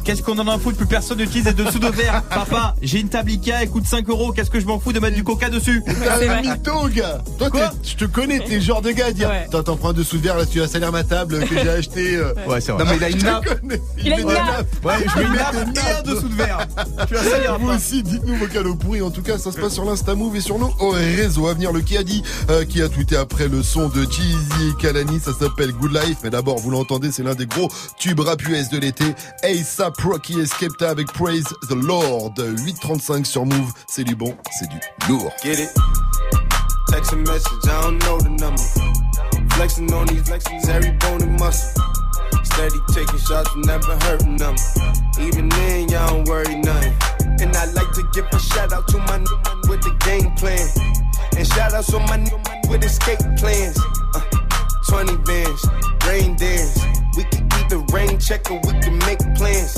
Qu'est-ce qu'on en a à foutre? Plus personne n'utilise des dessous de verre. Papa, j'ai une table Ikea, elle coûte 5 euros. Qu'est-ce que je m'en fous de mettre du coca dessus T'es un mytho, gars. Toi, Quoi t'es- je te connais, t'es le genre de gars à dire Ouais. Attends, t'en prends un dessous de verre, là, tu vas salir ma table que j'ai acheté. euh. Ouais, c'est vrai. Non, mais il a une Je te nappe. connais. Il a met une nappe. Ouais, je mets une nappe et un dessous de verre. Tu vas salir Vous aussi, dites-nous vos cadeaux pourris. En tout cas, ça se passe sur l'Insta Move et sur nos réseaux. À venir, le qui a dit, euh, qui a tweeté après le son de Jeezy et Kalani. Ça s'appelle Good Life. Mais d'abord, vous l'entendez, c'est l'un des gros tubes rap US de l'été. ASAP Rocky et Skepta avec Praise the Lord. 8.35 sur Move. C'est du bon, c'est du lourd. Get it? Text a message, I don't know the number. Flexing on these flexings, every bone and muscle. Steady taking shots, never hurting them. Even then, y'all don't worry nothing. And I like to give a shout out to my new man with the game plan. And shout outs to my new man with escape plans. Uh, 20 bands, rain dance. We can either rain check or we can make plans.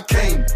I came,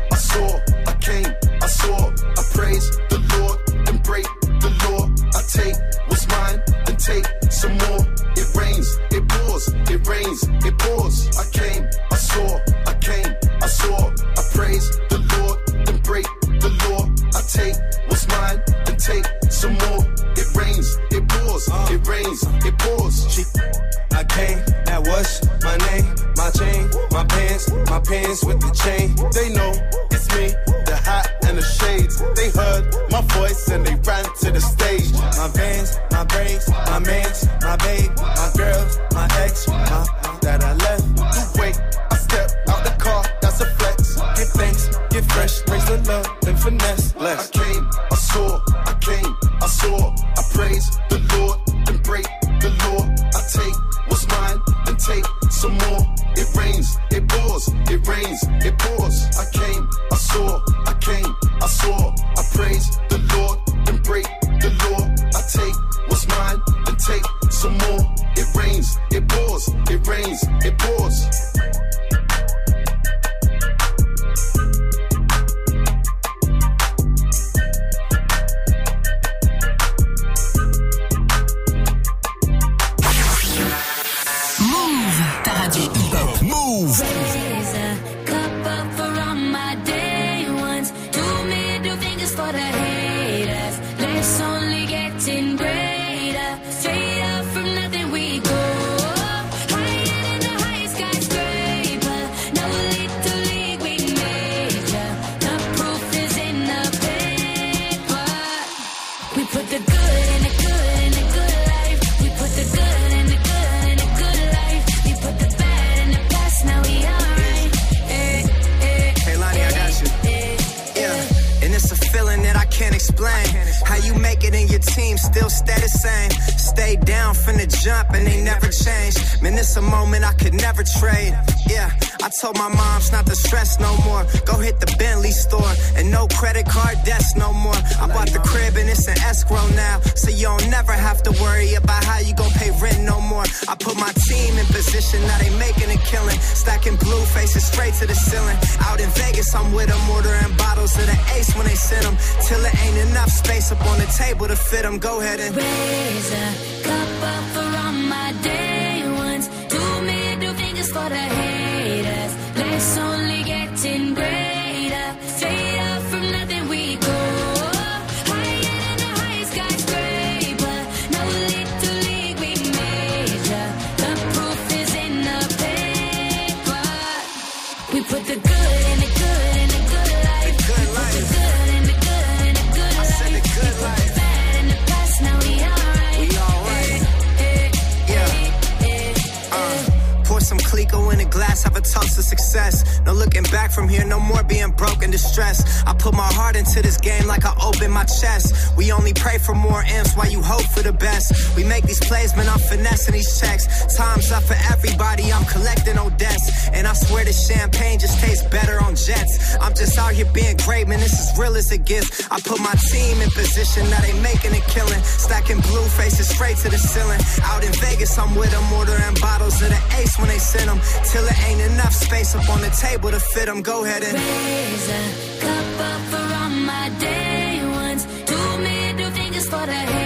so you don't never have to worry about how you gon' pay rent no more. I put my team in position, now they making a killing. Stacking blue faces straight to the ceiling. Out in Vegas, I'm with them, ordering bottles of the ace when they send them. Till it ain't enough space up on the table to fit them. Go ahead and raise a cup up for all my day toast to success. No looking back from here, no more being broke and distressed. I put my heart into this game like I open my chest. We only pray for more M's while you hope for the best. We make these plays, man, I'm finessing these checks. Time's up for everybody, I'm collecting on debts. And I swear this champagne just tastes better on jets. I'm just out here being great, man, this is real as it gets. I put my team in position, now they making a killing. Stacking blue faces straight to the ceiling. Out in Vegas, I'm with them, ordering bottles of the ace when they send them. Till it ain't enough space up on the table to fit them. Go ahead and Raise a cup up for all my day ones. Two middle fingers for the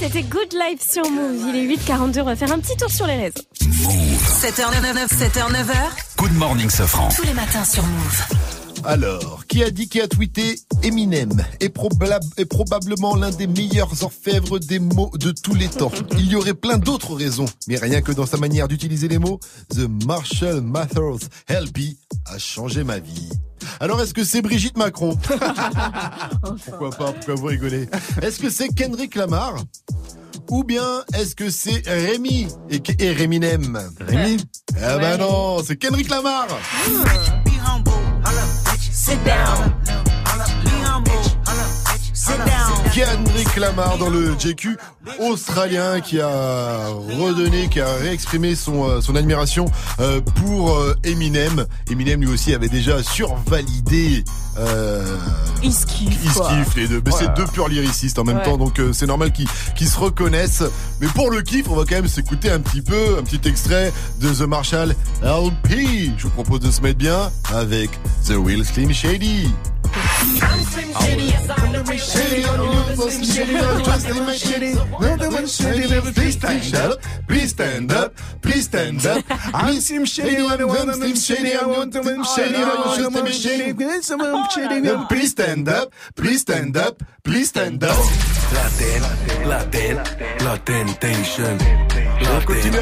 c'était Good Life sur Move. Il est 8h42, on va faire un petit tour sur les réseaux. 7h99, 7h9h. Good morning, Sofran. Tous les matins sur Move. Alors, qui a dit qui a tweeté Eminem est, probablement l'un des meilleurs orfèvres des mots de tous les temps. Il y aurait plein d'autres raisons, mais rien que dans sa manière d'utiliser les mots, The Marshall Mathers LP a changé ma vie. Alors est-ce que c'est Brigitte Macron Pourquoi pas Pourquoi vous rigolez? Est-ce que c'est Kendrick Lamar? Ou bien est-ce que c'est Rémi et, et Réminem? Rémi? Ah bah Ouais. non, c'est Kendrick Lamar Sit down. Kendrick Lamar dans le JQ australien qui a redonné, qui a réexprimé son, euh, son admiration euh, pour euh, Eminem. Eminem lui aussi avait déjà survalidé. Euh, Il se kiffe. il se quoi. kiffe les deux. Mais c'est deux purs lyricistes en même Ouais. temps, donc euh, c'est normal qu'ils qu'ils se reconnaissent. Mais pour le kiff, on va quand même s'écouter un petit peu, un petit extrait de The Marshall LP. Je vous propose de se mettre bien avec The Real Slim Shady. Up, please stand up. I'm Shady, I don't want them shady, I want them shady, I want them shady, Please stand up, please stand up, please stand up.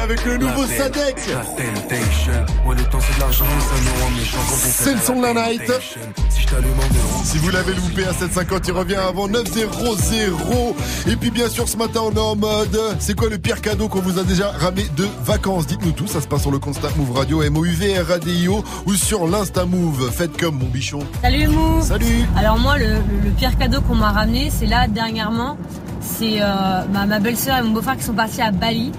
Avec le nouveau temps c'est le son de la night. Je. Si vous l'avez loupé à 7,50, il revient avant 9,00. Et puis bien sûr, ce matin, on est en mode. C'est quoi le pire cadeau qu'on vous a déjà ramené de vacances? Dites-nous tout. Ça se passe sur le Snap Move Radio, M-O-U-V-R-A-D-I-O ou sur l'Insta Move. Faites comme mon bichon. Salut Mou Salut Alors moi, le, le- le pire cadeau qu'on m'a ramené, c'est là, dernièrement, c'est euh, ma, ma belle-sœur et mon beau-frère qui sont partis à Bali.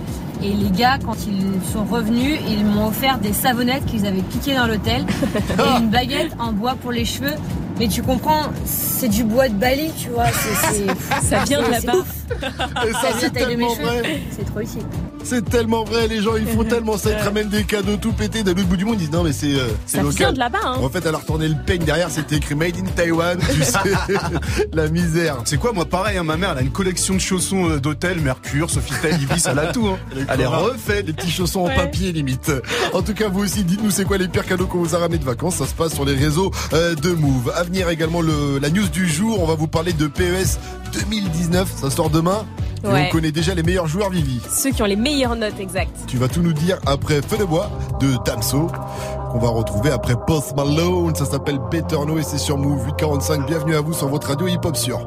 Et les gars, quand ils sont revenus, ils m'ont offert des savonnettes qu'ils avaient piquées dans l'hôtel et une baguette en bois pour les cheveux. Mais tu comprends, c'est du bois de Bali, tu vois. Ça vient de là-bas. C'est. Et ça, de de tellement vrai. C'est trop utile. C'est tellement vrai, les gens ils font tellement ça, ils te ramènent des cadeaux tout pétés de l'autre bout du monde, ils disent non mais c'est euh, c'est Ça local. vient de là-bas, hein. En fait, elle a retourné le peigne derrière, c'était écrit Made in Taiwan, tu sais, la misère. C'est quoi, moi pareil, hein, ma mère elle a une collection de chaussons euh, d'hôtel, Mercure, Sofitel, Ibis, elle a tout. Hein. Elle est refaite. les petits chaussons Ouais. en papier limite. En tout cas, vous aussi, dites-nous c'est quoi les pires cadeaux qu'on vous a ramenés de vacances. Ça se passe sur les réseaux euh, de Move. À venir également le, la news du jour. On va vous parler de PES 2019. Ça sort demain. Et Ouais. on connaît déjà les meilleurs joueurs Vivi. Ceux qui ont les meilleures notes exactes. Tu vas tout nous dire après Feu de bois de Damso qu'on va retrouver après Post Malone. Ça s'appelle Better Know et c'est sur Move 845. Bienvenue à vous sur votre radio hip hop sûr.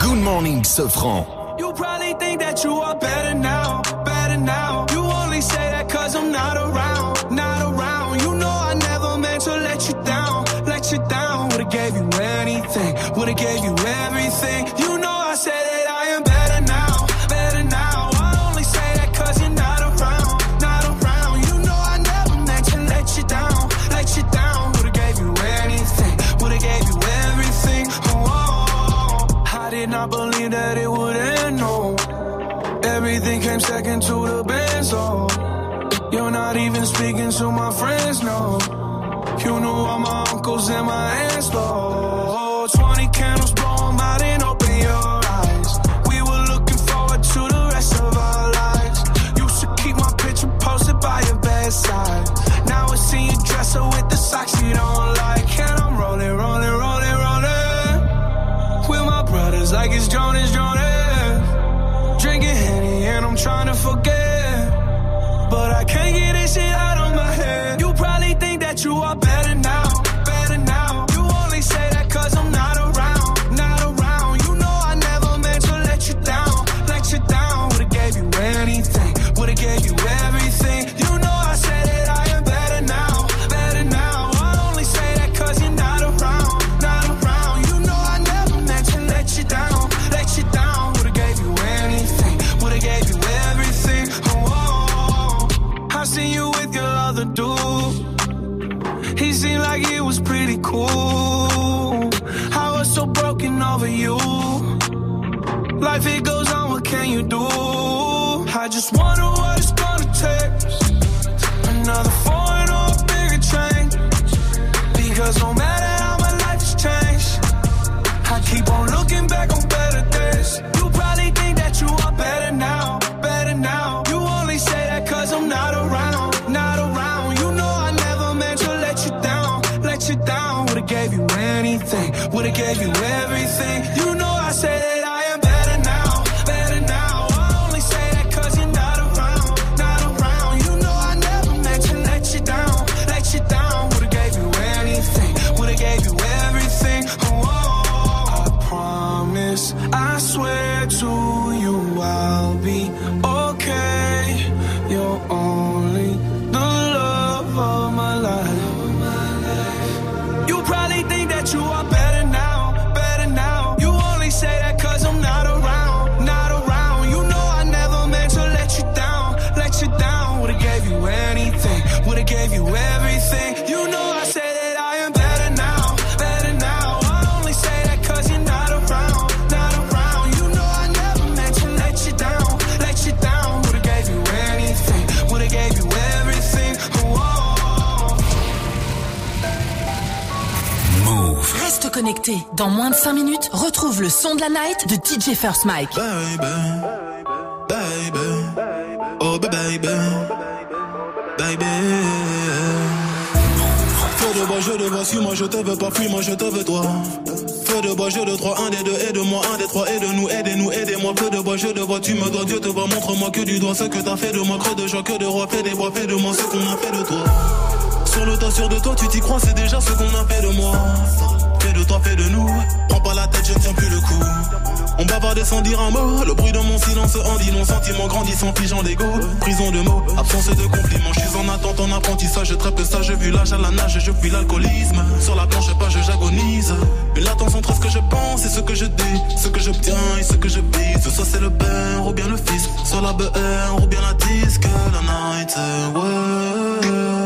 Good morning, Sofran. You probably think that you are better now, better now. You only say that cause I'm not around, not around. You know I never meant to let you down, let you down. Would've gave you anything, would've gave you came second to the best, oh. You're not even speaking to my friends, no. You knew all my uncles and my aunts, though. 20 candles, trying to forget. But I can't get cool. I was so broken over you. Life it goes on, what can you do? I just wonder everything. Dans moins de 5 minutes, retrouve le son de la night de DJ First Mike. Baby, baby, oh baby, baby. Fais de bois, je te vois, suis-moi, je te veux pas, fuis-moi, je te veux toi. Feu de bois, je de trois, un des deux, aide-moi, un des trois, aide-nous, aidez-nous, aidez-moi. Feu de bois, je de vois, tu me dois, Dieu te voit, montre-moi que du doigt ce que t'as fait de moi, creux de joie, que de roi, fais des bois, fais de moi ce qu'on a fait de toi. Sur le tas, sûr de toi, tu t'y crois, c'est déjà ce qu'on a fait de moi. Toi, fais de nous. Prends pas la tête, je ne tiens plus le coup. On bavarde sans dire un mot. Le bruit de mon silence en dit non. Sentiment grandissant, pigeon d'ego. Prison de mots, absence de compliments. Je suis en attente, en apprentissage. Je trappe ça, je vu l'âge à la nage. Je fuis l'alcoolisme. Sur la planche page, j'agonise. Une latence entre ce que je pense et ce que je dis. Ce que j'obtiens et ce que je vise. Soit c'est le père ou bien le fils. Soit la BR ou bien la disque. La night, ouais.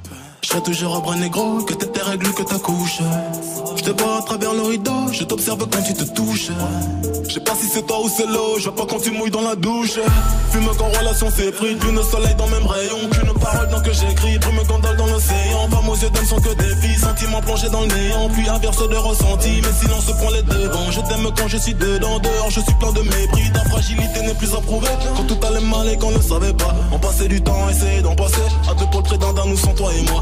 serai toujours un bras négro, que tes règles, que ta couche. Je te vois à travers le rideau, je t'observe quand tu te touches. Je sais pas si c'est toi ou c'est l'eau, je vois pas quand tu mouilles dans la douche. Fume quand relation s'est pris, lune soleil dans même rayon. Qu'une parole dans que j'écris, brume gondole dans l'océan. Femmes aux yeux d'homme sont que des filles, sentiments plongés dans le néant. Puis inverse de ressenti, mais silence prend les devants. Je t'aime quand je suis dedans, dehors je suis plein de mépris. Ta fragilité n'est plus à prouver. Quand tout allait mal et qu'on ne savait pas. On passait du temps, essayer d'en passer. À deux pour le d'un d'un, nous sans toi et moi.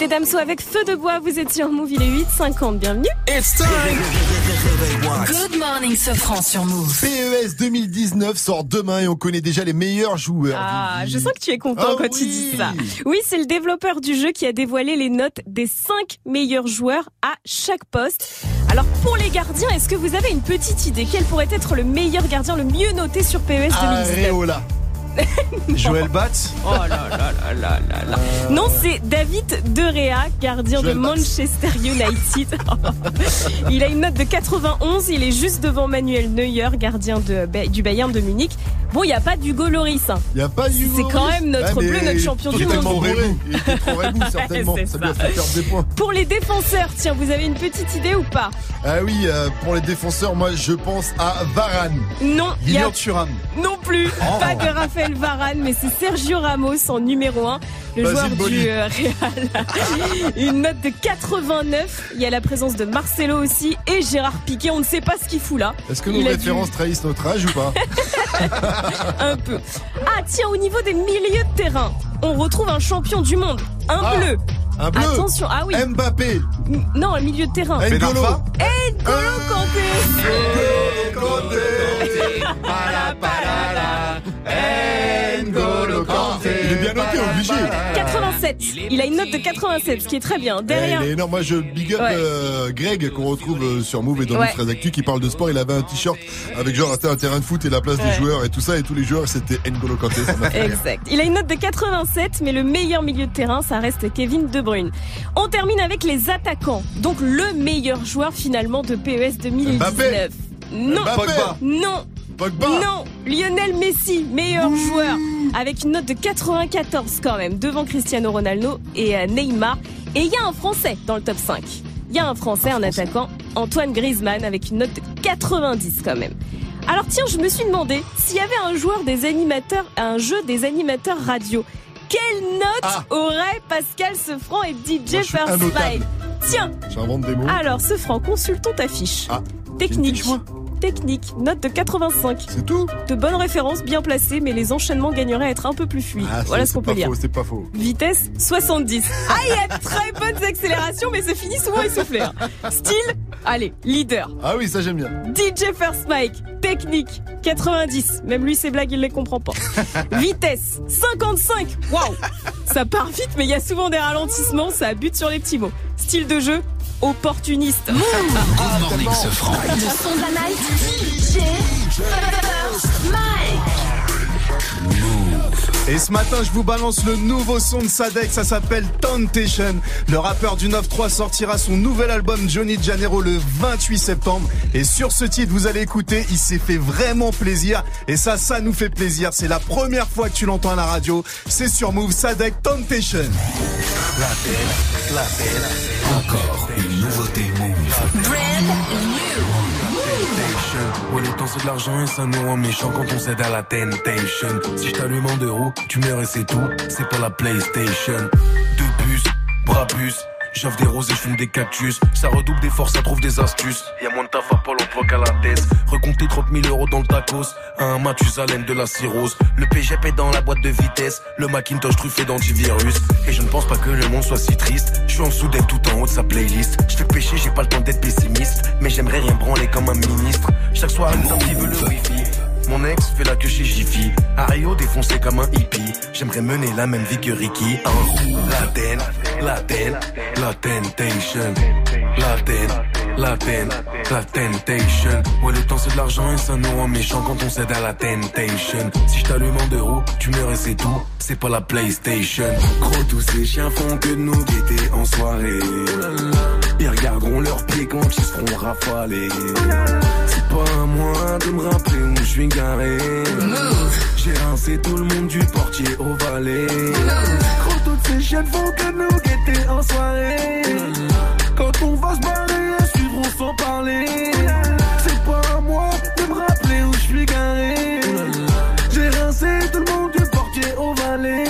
C'était Damso avec Feu de Bois, vous étiez en Move, il est 8h50, bienvenue. It's time. Good morning, Sofran sur Move. PES 2019 sort demain et on connaît déjà les meilleurs joueurs. Ah, Vivi. je sens que tu es content Ah quand tu dis ça. Oui, c'est le développeur du jeu qui a dévoilé les notes des 5 meilleurs joueurs à chaque poste. Alors pour les gardiens, est-ce que vous avez une petite idée? Quel pourrait être le meilleur gardien le mieux noté sur PES 2019 Areola. Joël Batz Oh là là là là là là. Non, c'est David De Rea, gardien Joël de Batz. Manchester United. il a une note de 91, il est juste devant Manuel Neuer, gardien de, du Bayern de Munich. Bon, il n'y a pas d'Hugo Loris. hein. Il y a pas eu. C'est quand même notre mais bleu, notre champion du monde. trop. Il était trop rebou, certainement. Ça lui a ça. fait perdre des points. Pour les défenseurs, tiens, vous avez une petite idée ou pas? Ah oui, euh, pour les défenseurs, moi je pense à Varane. Non, il y a William Thuram. non plus Oh. pas de Raphaël Varane, mais c'est Sergio Ramos en numéro 1, le joueur du euh, Real. Une note de 89. Il y a la présence de Marcelo aussi et Gérard Piqué. On ne sait pas ce qu'il fout là. Est-ce que nos Il a dû- références trahissent notre âge ou pas? Un peu. Ah tiens, au niveau des milieux de terrain, on retrouve un champion du monde, un Ah, bleu. Un bleu Attention, ah oui. Mbappé M- Non, un milieu de terrain. N'Golo N'Golo Kanté. bien noté, obligé 87. Il a une note de 87, ce qui est très bien. Derrière. il est énorme. Moi, je big up Ouais. euh, Greg qu'on retrouve euh, sur Move et dans Ouais. Très Actu qui parle de sport. Il avait un t-shirt avec genre c'était un terrain de foot et la place Ouais. des joueurs et tout ça et tous les joueurs c'était N'Golo Kanté. Ça fait. Exact. Il a une note de 87, mais le meilleur milieu de terrain, ça reste Kevin De Bruyne. On termine avec les attaquants. Donc le meilleur joueur finalement de PES 2019. Mbappé. Non. Mbappé. Non. Pogba. Non. Lionel Messi, meilleur joueur, avec une note de 94 quand même, devant Cristiano Ronaldo et euh, Neymar. Et il y a un Français dans le top 5. Il y a un Français, un attaquant, Antoine Griezmann, avec une note de 90 quand même. Alors tiens, je me suis demandé s'il y avait un joueur des animateurs, un jeu des animateurs radio. Quelle note Ah. aurait Pascal Sefranc et DJ First Tiens, J'invente des mots. alors Sefranc, consultons ta fiche. Ah, Technique, technique, note de 85. C'est tout? De bonnes références, bien placées, mais les enchaînements gagneraient à être un peu plus fluides. Ah, voilà c'est- ce qu'on c'est peut dire. faux, C'est pas faux. Vitesse 70. Ah, il y a très bonnes accélérations, mais ça finit souvent essoufflé. Style, allez, leader. Ah oui, ça j'aime bien. DJ First Mike, technique 90. Même lui, ses blagues, il les comprend pas. Vitesse 55. Waouh Ça part vite, mais il y a souvent des ralentissements, ça bute sur les petits mots. Style de jeu opportuniste. Good morning, ce franc. Le son de la night. DJ First Mike. Et ce matin, je vous balance le nouveau son de Sadek, ça s'appelle Temptation. Le rappeur du 9-3 sortira son nouvel album Johnny Janeiro le 28 septembre. Et sur ce titre, vous allez écouter, il s'est fait vraiment plaisir. Et ça, ça nous fait plaisir. C'est la première fois que tu l'entends à la radio. C'est sur Move Sadek Temptation. La belle, la belle. Encore une nouveauté Move. Ouais, le temps c'est de l'argent et ça nous rend méchants quand on cède à la temptation. Si je t'allume en deux roues, tu meurs et c'est tout. C'est pas la PlayStation. Deux puces, bras puces. J'offre des roses et je fume des cactus. Ça redouble des forces, ça trouve des astuces. Y'a moins de taf à Pôle emploi qu'à la tête. Recompter 30 000 euros dans le tacos. Un Mathusalem de la cirrhose. Le PGP est dans la boîte de vitesse. Le Macintosh truffé d'antivirus. Et je ne pense pas que le monde soit si triste. Je suis en dessous tout en haut de sa playlist. Je fais pécher, j'ai pas le temps d'être pessimiste. Mais j'aimerais rien branler comme un ministre. Chaque soir, femme qui veut le wifi. Mon ex fait la queue chez Jiffy. Ario défoncé comme un hippie. J'aimerais mener la même vie que Ricky. Hein. La ten, la ten, la temptation. La ten, la ten, la temptation. Ouais, le temps c'est de l'argent et ça nous rend méchants quand on cède à la temptation. Si je t'allume en deux roues, tu meurs et c'est tout. C'est pas la PlayStation. Gros, tous ces chiens font que de nous guetter en soirée. Ils regarderont leurs pieds quand ils seront rafalés. Pas à moi de me rappeler où je suis garé. J'ai rincé tout le monde du portier au valet. Gros, toutes ces chiennes font que nous guetter en soirée. Quand on va se barrer, elles suivront sans parler. C'est pas à moi de me rappeler où je suis garé. J'ai rincé tout le monde du portier au valet.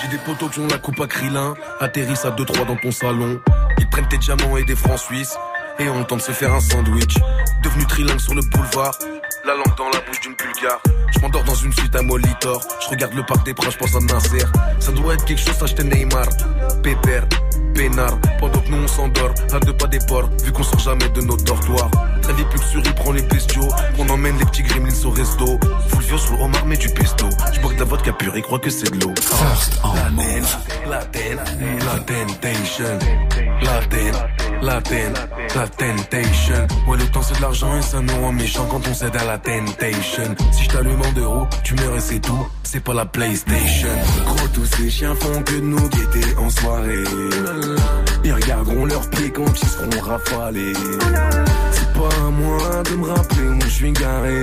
J'ai des potos qui ont la coupe à atterrissent à 2-3 dans ton salon. Ils prennent tes diamants et des francs suisses, et on tente de se faire un sandwich. Devenu trilingue sur le boulevard, la langue dans la bouche d'une bulgare. Je m'endors dans une suite à Molitor, je regarde le parc des princes, je pense à Nasser. Ça doit être quelque chose, acheter Neymar, Pépère, Pénard. Pendant que nous on s'endort, à deux pas des ports, vu qu'on sort jamais de nos dortoirs. Très vite, plus que prend les bestiaux, qu'on emmène les petits gremlins au resto. Fulvio sur le homard, mais du pesto. Je bois que de la vodka pure et crois que c'est de l'eau. First en La ten, la ten, la temptation. La ten, la ten, la temptation. Ouais, le temps c'est de l'argent et ça nous rend méchants quand on cède à la temptation. Si je t'allume en deux roues, tu meurs et c'est tout. C'est pas la PlayStation. Gros, tous ces chiens font que de nous guetter en soirée. Ils regarderont leurs pieds quand ils seront rafalés. C'est pas à moi de me rappeler où je suis garé.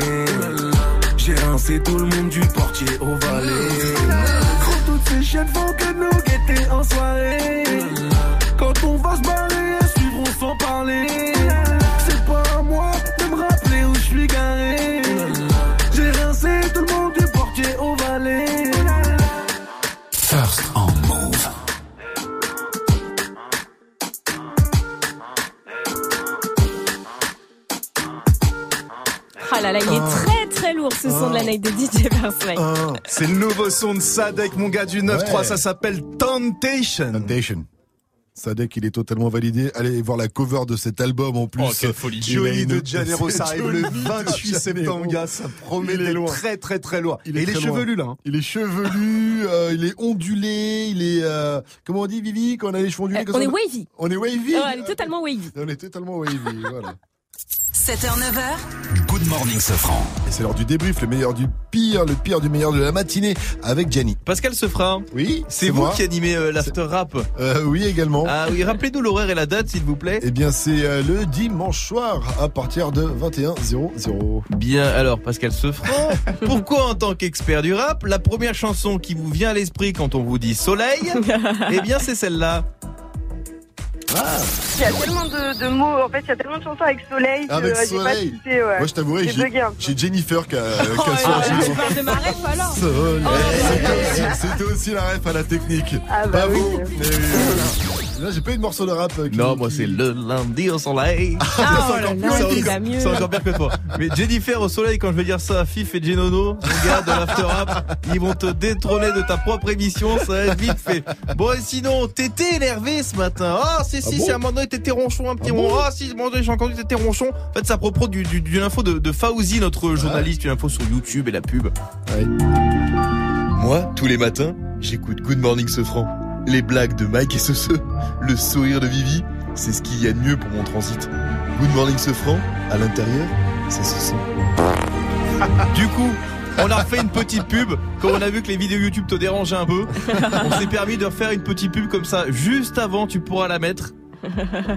J'ai rincé tout le monde du portier au valet. Gros, toutes ces chiennes font que nous guetter en soirée. Quand on va se barrer, elles suivront sans parler. Là là, il est très très lourd ce son de la night de DJ Mike. Ah, C'est le nouveau son de Sadek, mon gars du 9-3, Ouais. ça s'appelle Temptation. Temptation. Sadek, il est totalement validé. Allez voir la cover de cet album en plus. Oh, quelle folie. Johnny de Janeiro, ça arrive le Johnny de 28 septembre, gars. Ça promet d'être très, très, très loin. Il Et est il est très loin. chevelu, là. hein. Il est chevelu, euh, il est ondulé, il est euh, comment on dit Vivi quand on a les cheveux ondulés Euh, on est wavy. On est wavy. Oh, elle est totalement wavy. On est totalement wavy, voilà. 7h, 9h, Good morning, ce franc. Et c'est l'heure du débrief, le meilleur du pire, le pire du meilleur de la matinée avec Gianni. Pascal Sefra. Oui, C'est vous moi. qui animez euh, l'after rap. Euh, oui également. Ah oui, rappelez-nous l'horaire et la date, s'il vous plaît. Eh bien c'est euh, le dimanche soir à partir de 21h00. Bien, alors Pascal Sefranc, pourquoi en tant qu'expert du rap, la première chanson qui vous vient à l'esprit quand on vous dit soleil, eh bien c'est celle-là. Il y a tellement de, de mots, en fait, il y a tellement de chansons avec soleil que Avec euh, j'ai pas soleil. cité, ouais. Moi je t'avouerai, J'ai Jennifer qui a, Oh, de ma ref alors Soleil. Oh, C'était aussi- la ref à la technique. Ah bah oui. oui, voilà. Là, j'ai pas eu de morceau de rap. euh, qui- Non, moi c'est le lundi au soleil. Ah, C'est oh encore- c'est encore- encore pire que toi. Mais Jennifer au soleil, quand je vais dire ça à Fif et Genono, mon gars de l'After Rap, ils vont te détrôner de ta propre émission, ça va être vite fait. Bon, et sinon, t'étais énervé ce matin. Ah, si, si, bon c'est un moment donné, t'étais ronchon, un petit Ah moment. bon Ah, si, à un moment donné, j'ai entendu t'étais ronchon. En fait, c'est à propos du, du- d'une info de, de Fauzi, notre journaliste, une info sur YouTube et la pub. Moi, tous les matins, j'écoute Good Morning Sofran. Les blagues de Mike et Soso, le sourire de Vivi, c'est ce qu'il y a de mieux pour mon transit. Good Morning Sofran, à l'intérieur, ça se sent. Du coup, on a refait une petite pub. Quand on a vu que les vidéos YouTube te dérangeaient un peu, on s'est permis de refaire une petite pub comme ça. Juste avant, tu pourras la mettre.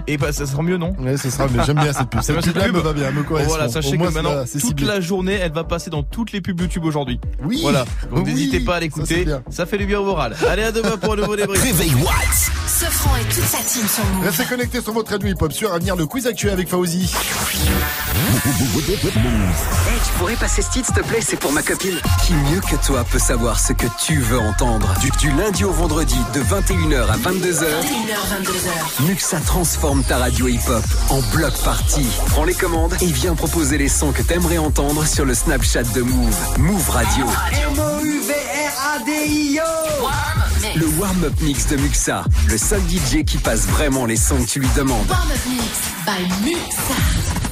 Et bah, ça sera mieux, non Ouais, ça sera mieux. J'aime bien cette pub. C'est Cette cette me pub. va bien, me correspond. voilà, sachez moins, que c'est maintenant, toute ciblé. la journée, elle va passer dans toutes les pubs YouTube aujourd'hui. Oui. Voilà. Donc Oui, n'hésitez pas à ça, l'écouter. Ça, fait du bien au moral. Allez, à demain pour un nouveau débrief. Réveil Watts. Sofran et toute sa team sur Move. Restez connectés sur votre radio hip-hop sur à venir le quiz actuel avec Fauzi. Hey, tu pourrais passer ce titre, s'il te plaît C'est pour ma copine. Qui mieux que toi peut savoir ce que tu veux entendre? Du, du lundi au vendredi, de 21h à 22h. 21h, 22h. Muxa transforme ta radio hip-hop en bloc party. Prends les commandes et viens proposer les sons que t'aimerais entendre sur le Snapchat de Move. Move Radio. M-O-U-V-R-A-D-I-O Le warm-up mix de Muxa. Le seul DJ qui passe vraiment les sons que tu lui demandes. Warm Up Mix by Muxa.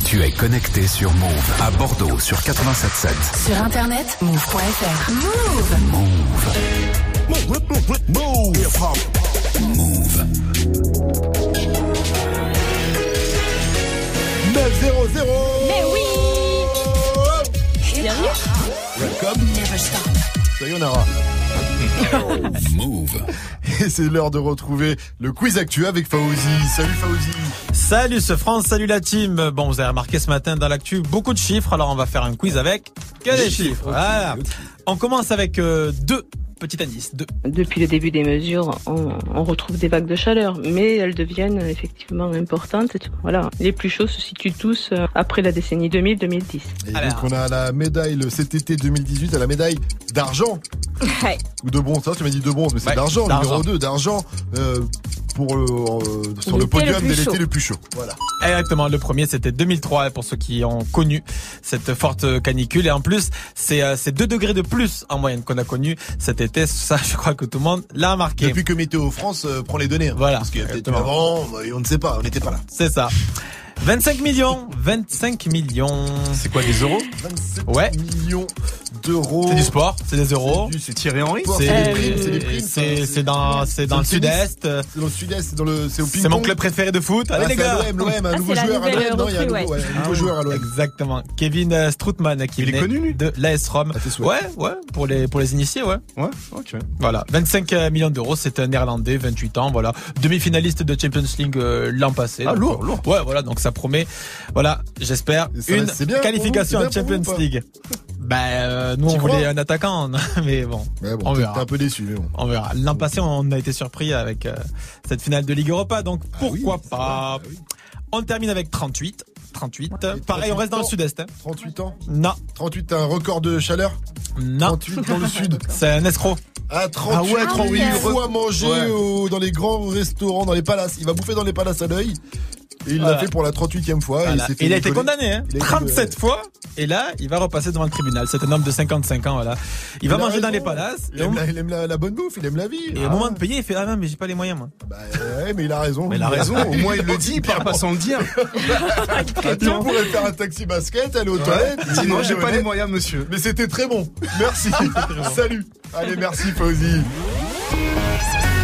Tu es connecté sur Move à Bordeaux sur 87.7. Sur internet, move.fr. Move. Move. 9-0-0 Mais oui Bienvenue Welcome. Never stop. Sayonara. Move. Et c'est l'heure de retrouver le quiz actuel avec Fauzi. Salut Fauzi. Salut ce France, salut la team. Bon, vous avez remarqué ce matin dans l'actu beaucoup de chiffres, alors on va faire un quiz avec que des chiffres. Voilà. On commence avec euh, deux petits indices. Deux. Depuis le début des mesures, on, on retrouve des vagues de chaleur, mais elles deviennent effectivement importantes. Voilà, les plus chauds se situent tous euh, après la décennie 2000-2010. Et donc on a la médaille le cet été 2018 à la médaille d'argent ou de bronze. Ça tu m'as dit de bronze mais c'est Ouais, d'argent, d'argent. numéro 2 d'argent euh, pour le, euh, sur le L'été le podium de l'été le plus chaud. Voilà. Exactement, le premier c'était 2003 pour ceux qui ont connu cette forte canicule et en plus c'est euh, c'est 2 degrés de plus en moyenne qu'on a connu cet été, ça je crois que tout le monde l'a remarqué. Depuis que Météo France euh, prend les données. hein. Voilà. Parce qu'il y a peut-être avant, on ne sait pas, on n'était pas là. C'est ça. 25 millions, 25 millions. C'est quoi, des euros 27 Ouais. millions d'euros. C'est du sport, c'est des euros. C'est Thierry Henry C'est C'est des primes, c'est des primes. c'est- dans c'est dans le tennis. sud-est. C'est dans le sud-est, c'est dans le, c'est au ping C'est mon club préféré de foot. Allez les gars. l'OM, l'OM, un Ah, nouveau c'est la joueur à nouvelle l'OM. Non, il y a un recrue, nouveau, ouais. ouais, un Ah nouveau joueur à l'OM. Exactement. Kevin euh, Strootman qui Il est venait connu, lui de l'AS Rome. Souhaits. Ouais, ouais, pour les pour les initiés, ouais. Ouais, ok. Voilà, 25 millions d'euros, c'est un néerlandais, 28 ans, voilà, demi-finaliste de Champions League euh, l'an passé. Ah, Donc, lourd, euh, lourd. Ouais, voilà, donc ça promet. Voilà, j'espère une bien qualification en Champions vous League. Ben euh, nous on voulait un attaquant, mais bon, Mais bon, on verra. un peu déçu, mais bon. On verra. L'an passé, on a été surpris avec euh, cette finale de Ligue Europa, donc pourquoi c'est pas. vrai, On termine avec 38. 38. Et Pareil, on reste dans le 38 sud-est. hein. 38 ans Non, 38, t'as un record de chaleur non. 38 dans le sud. C'est un escroc. Ah, 38 Ah ouais, 38 Ah oui. fois manger Ouais. au- dans les grands restaurants, dans les palaces. Il va bouffer dans les palaces à l'œil. Et il l'a Voilà. fait pour la 38e fois. et Voilà. il s'est fait Il a été condamné, hein. Il a été- 37 fois. Et là, il va repasser devant le tribunal. C'est un homme de 55 ans, voilà. Il va manger dans les palaces. Il aime, la, il aime la- la bonne bouffe, il aime la vie. et au moment de payer, il fait, ah non, mais j'ai pas les moyens, moi. Bah, ouais, mais il a raison. Mais il a raison. Au moins, il le dit, il parle pas sans le dire. Il pourrait faire un taxi basket, aller aux toilettes. Il dit non, j'ai pas les moyens, monsieur. Mais c'était très bon. Merci. Salut. Allez, merci Fauzi.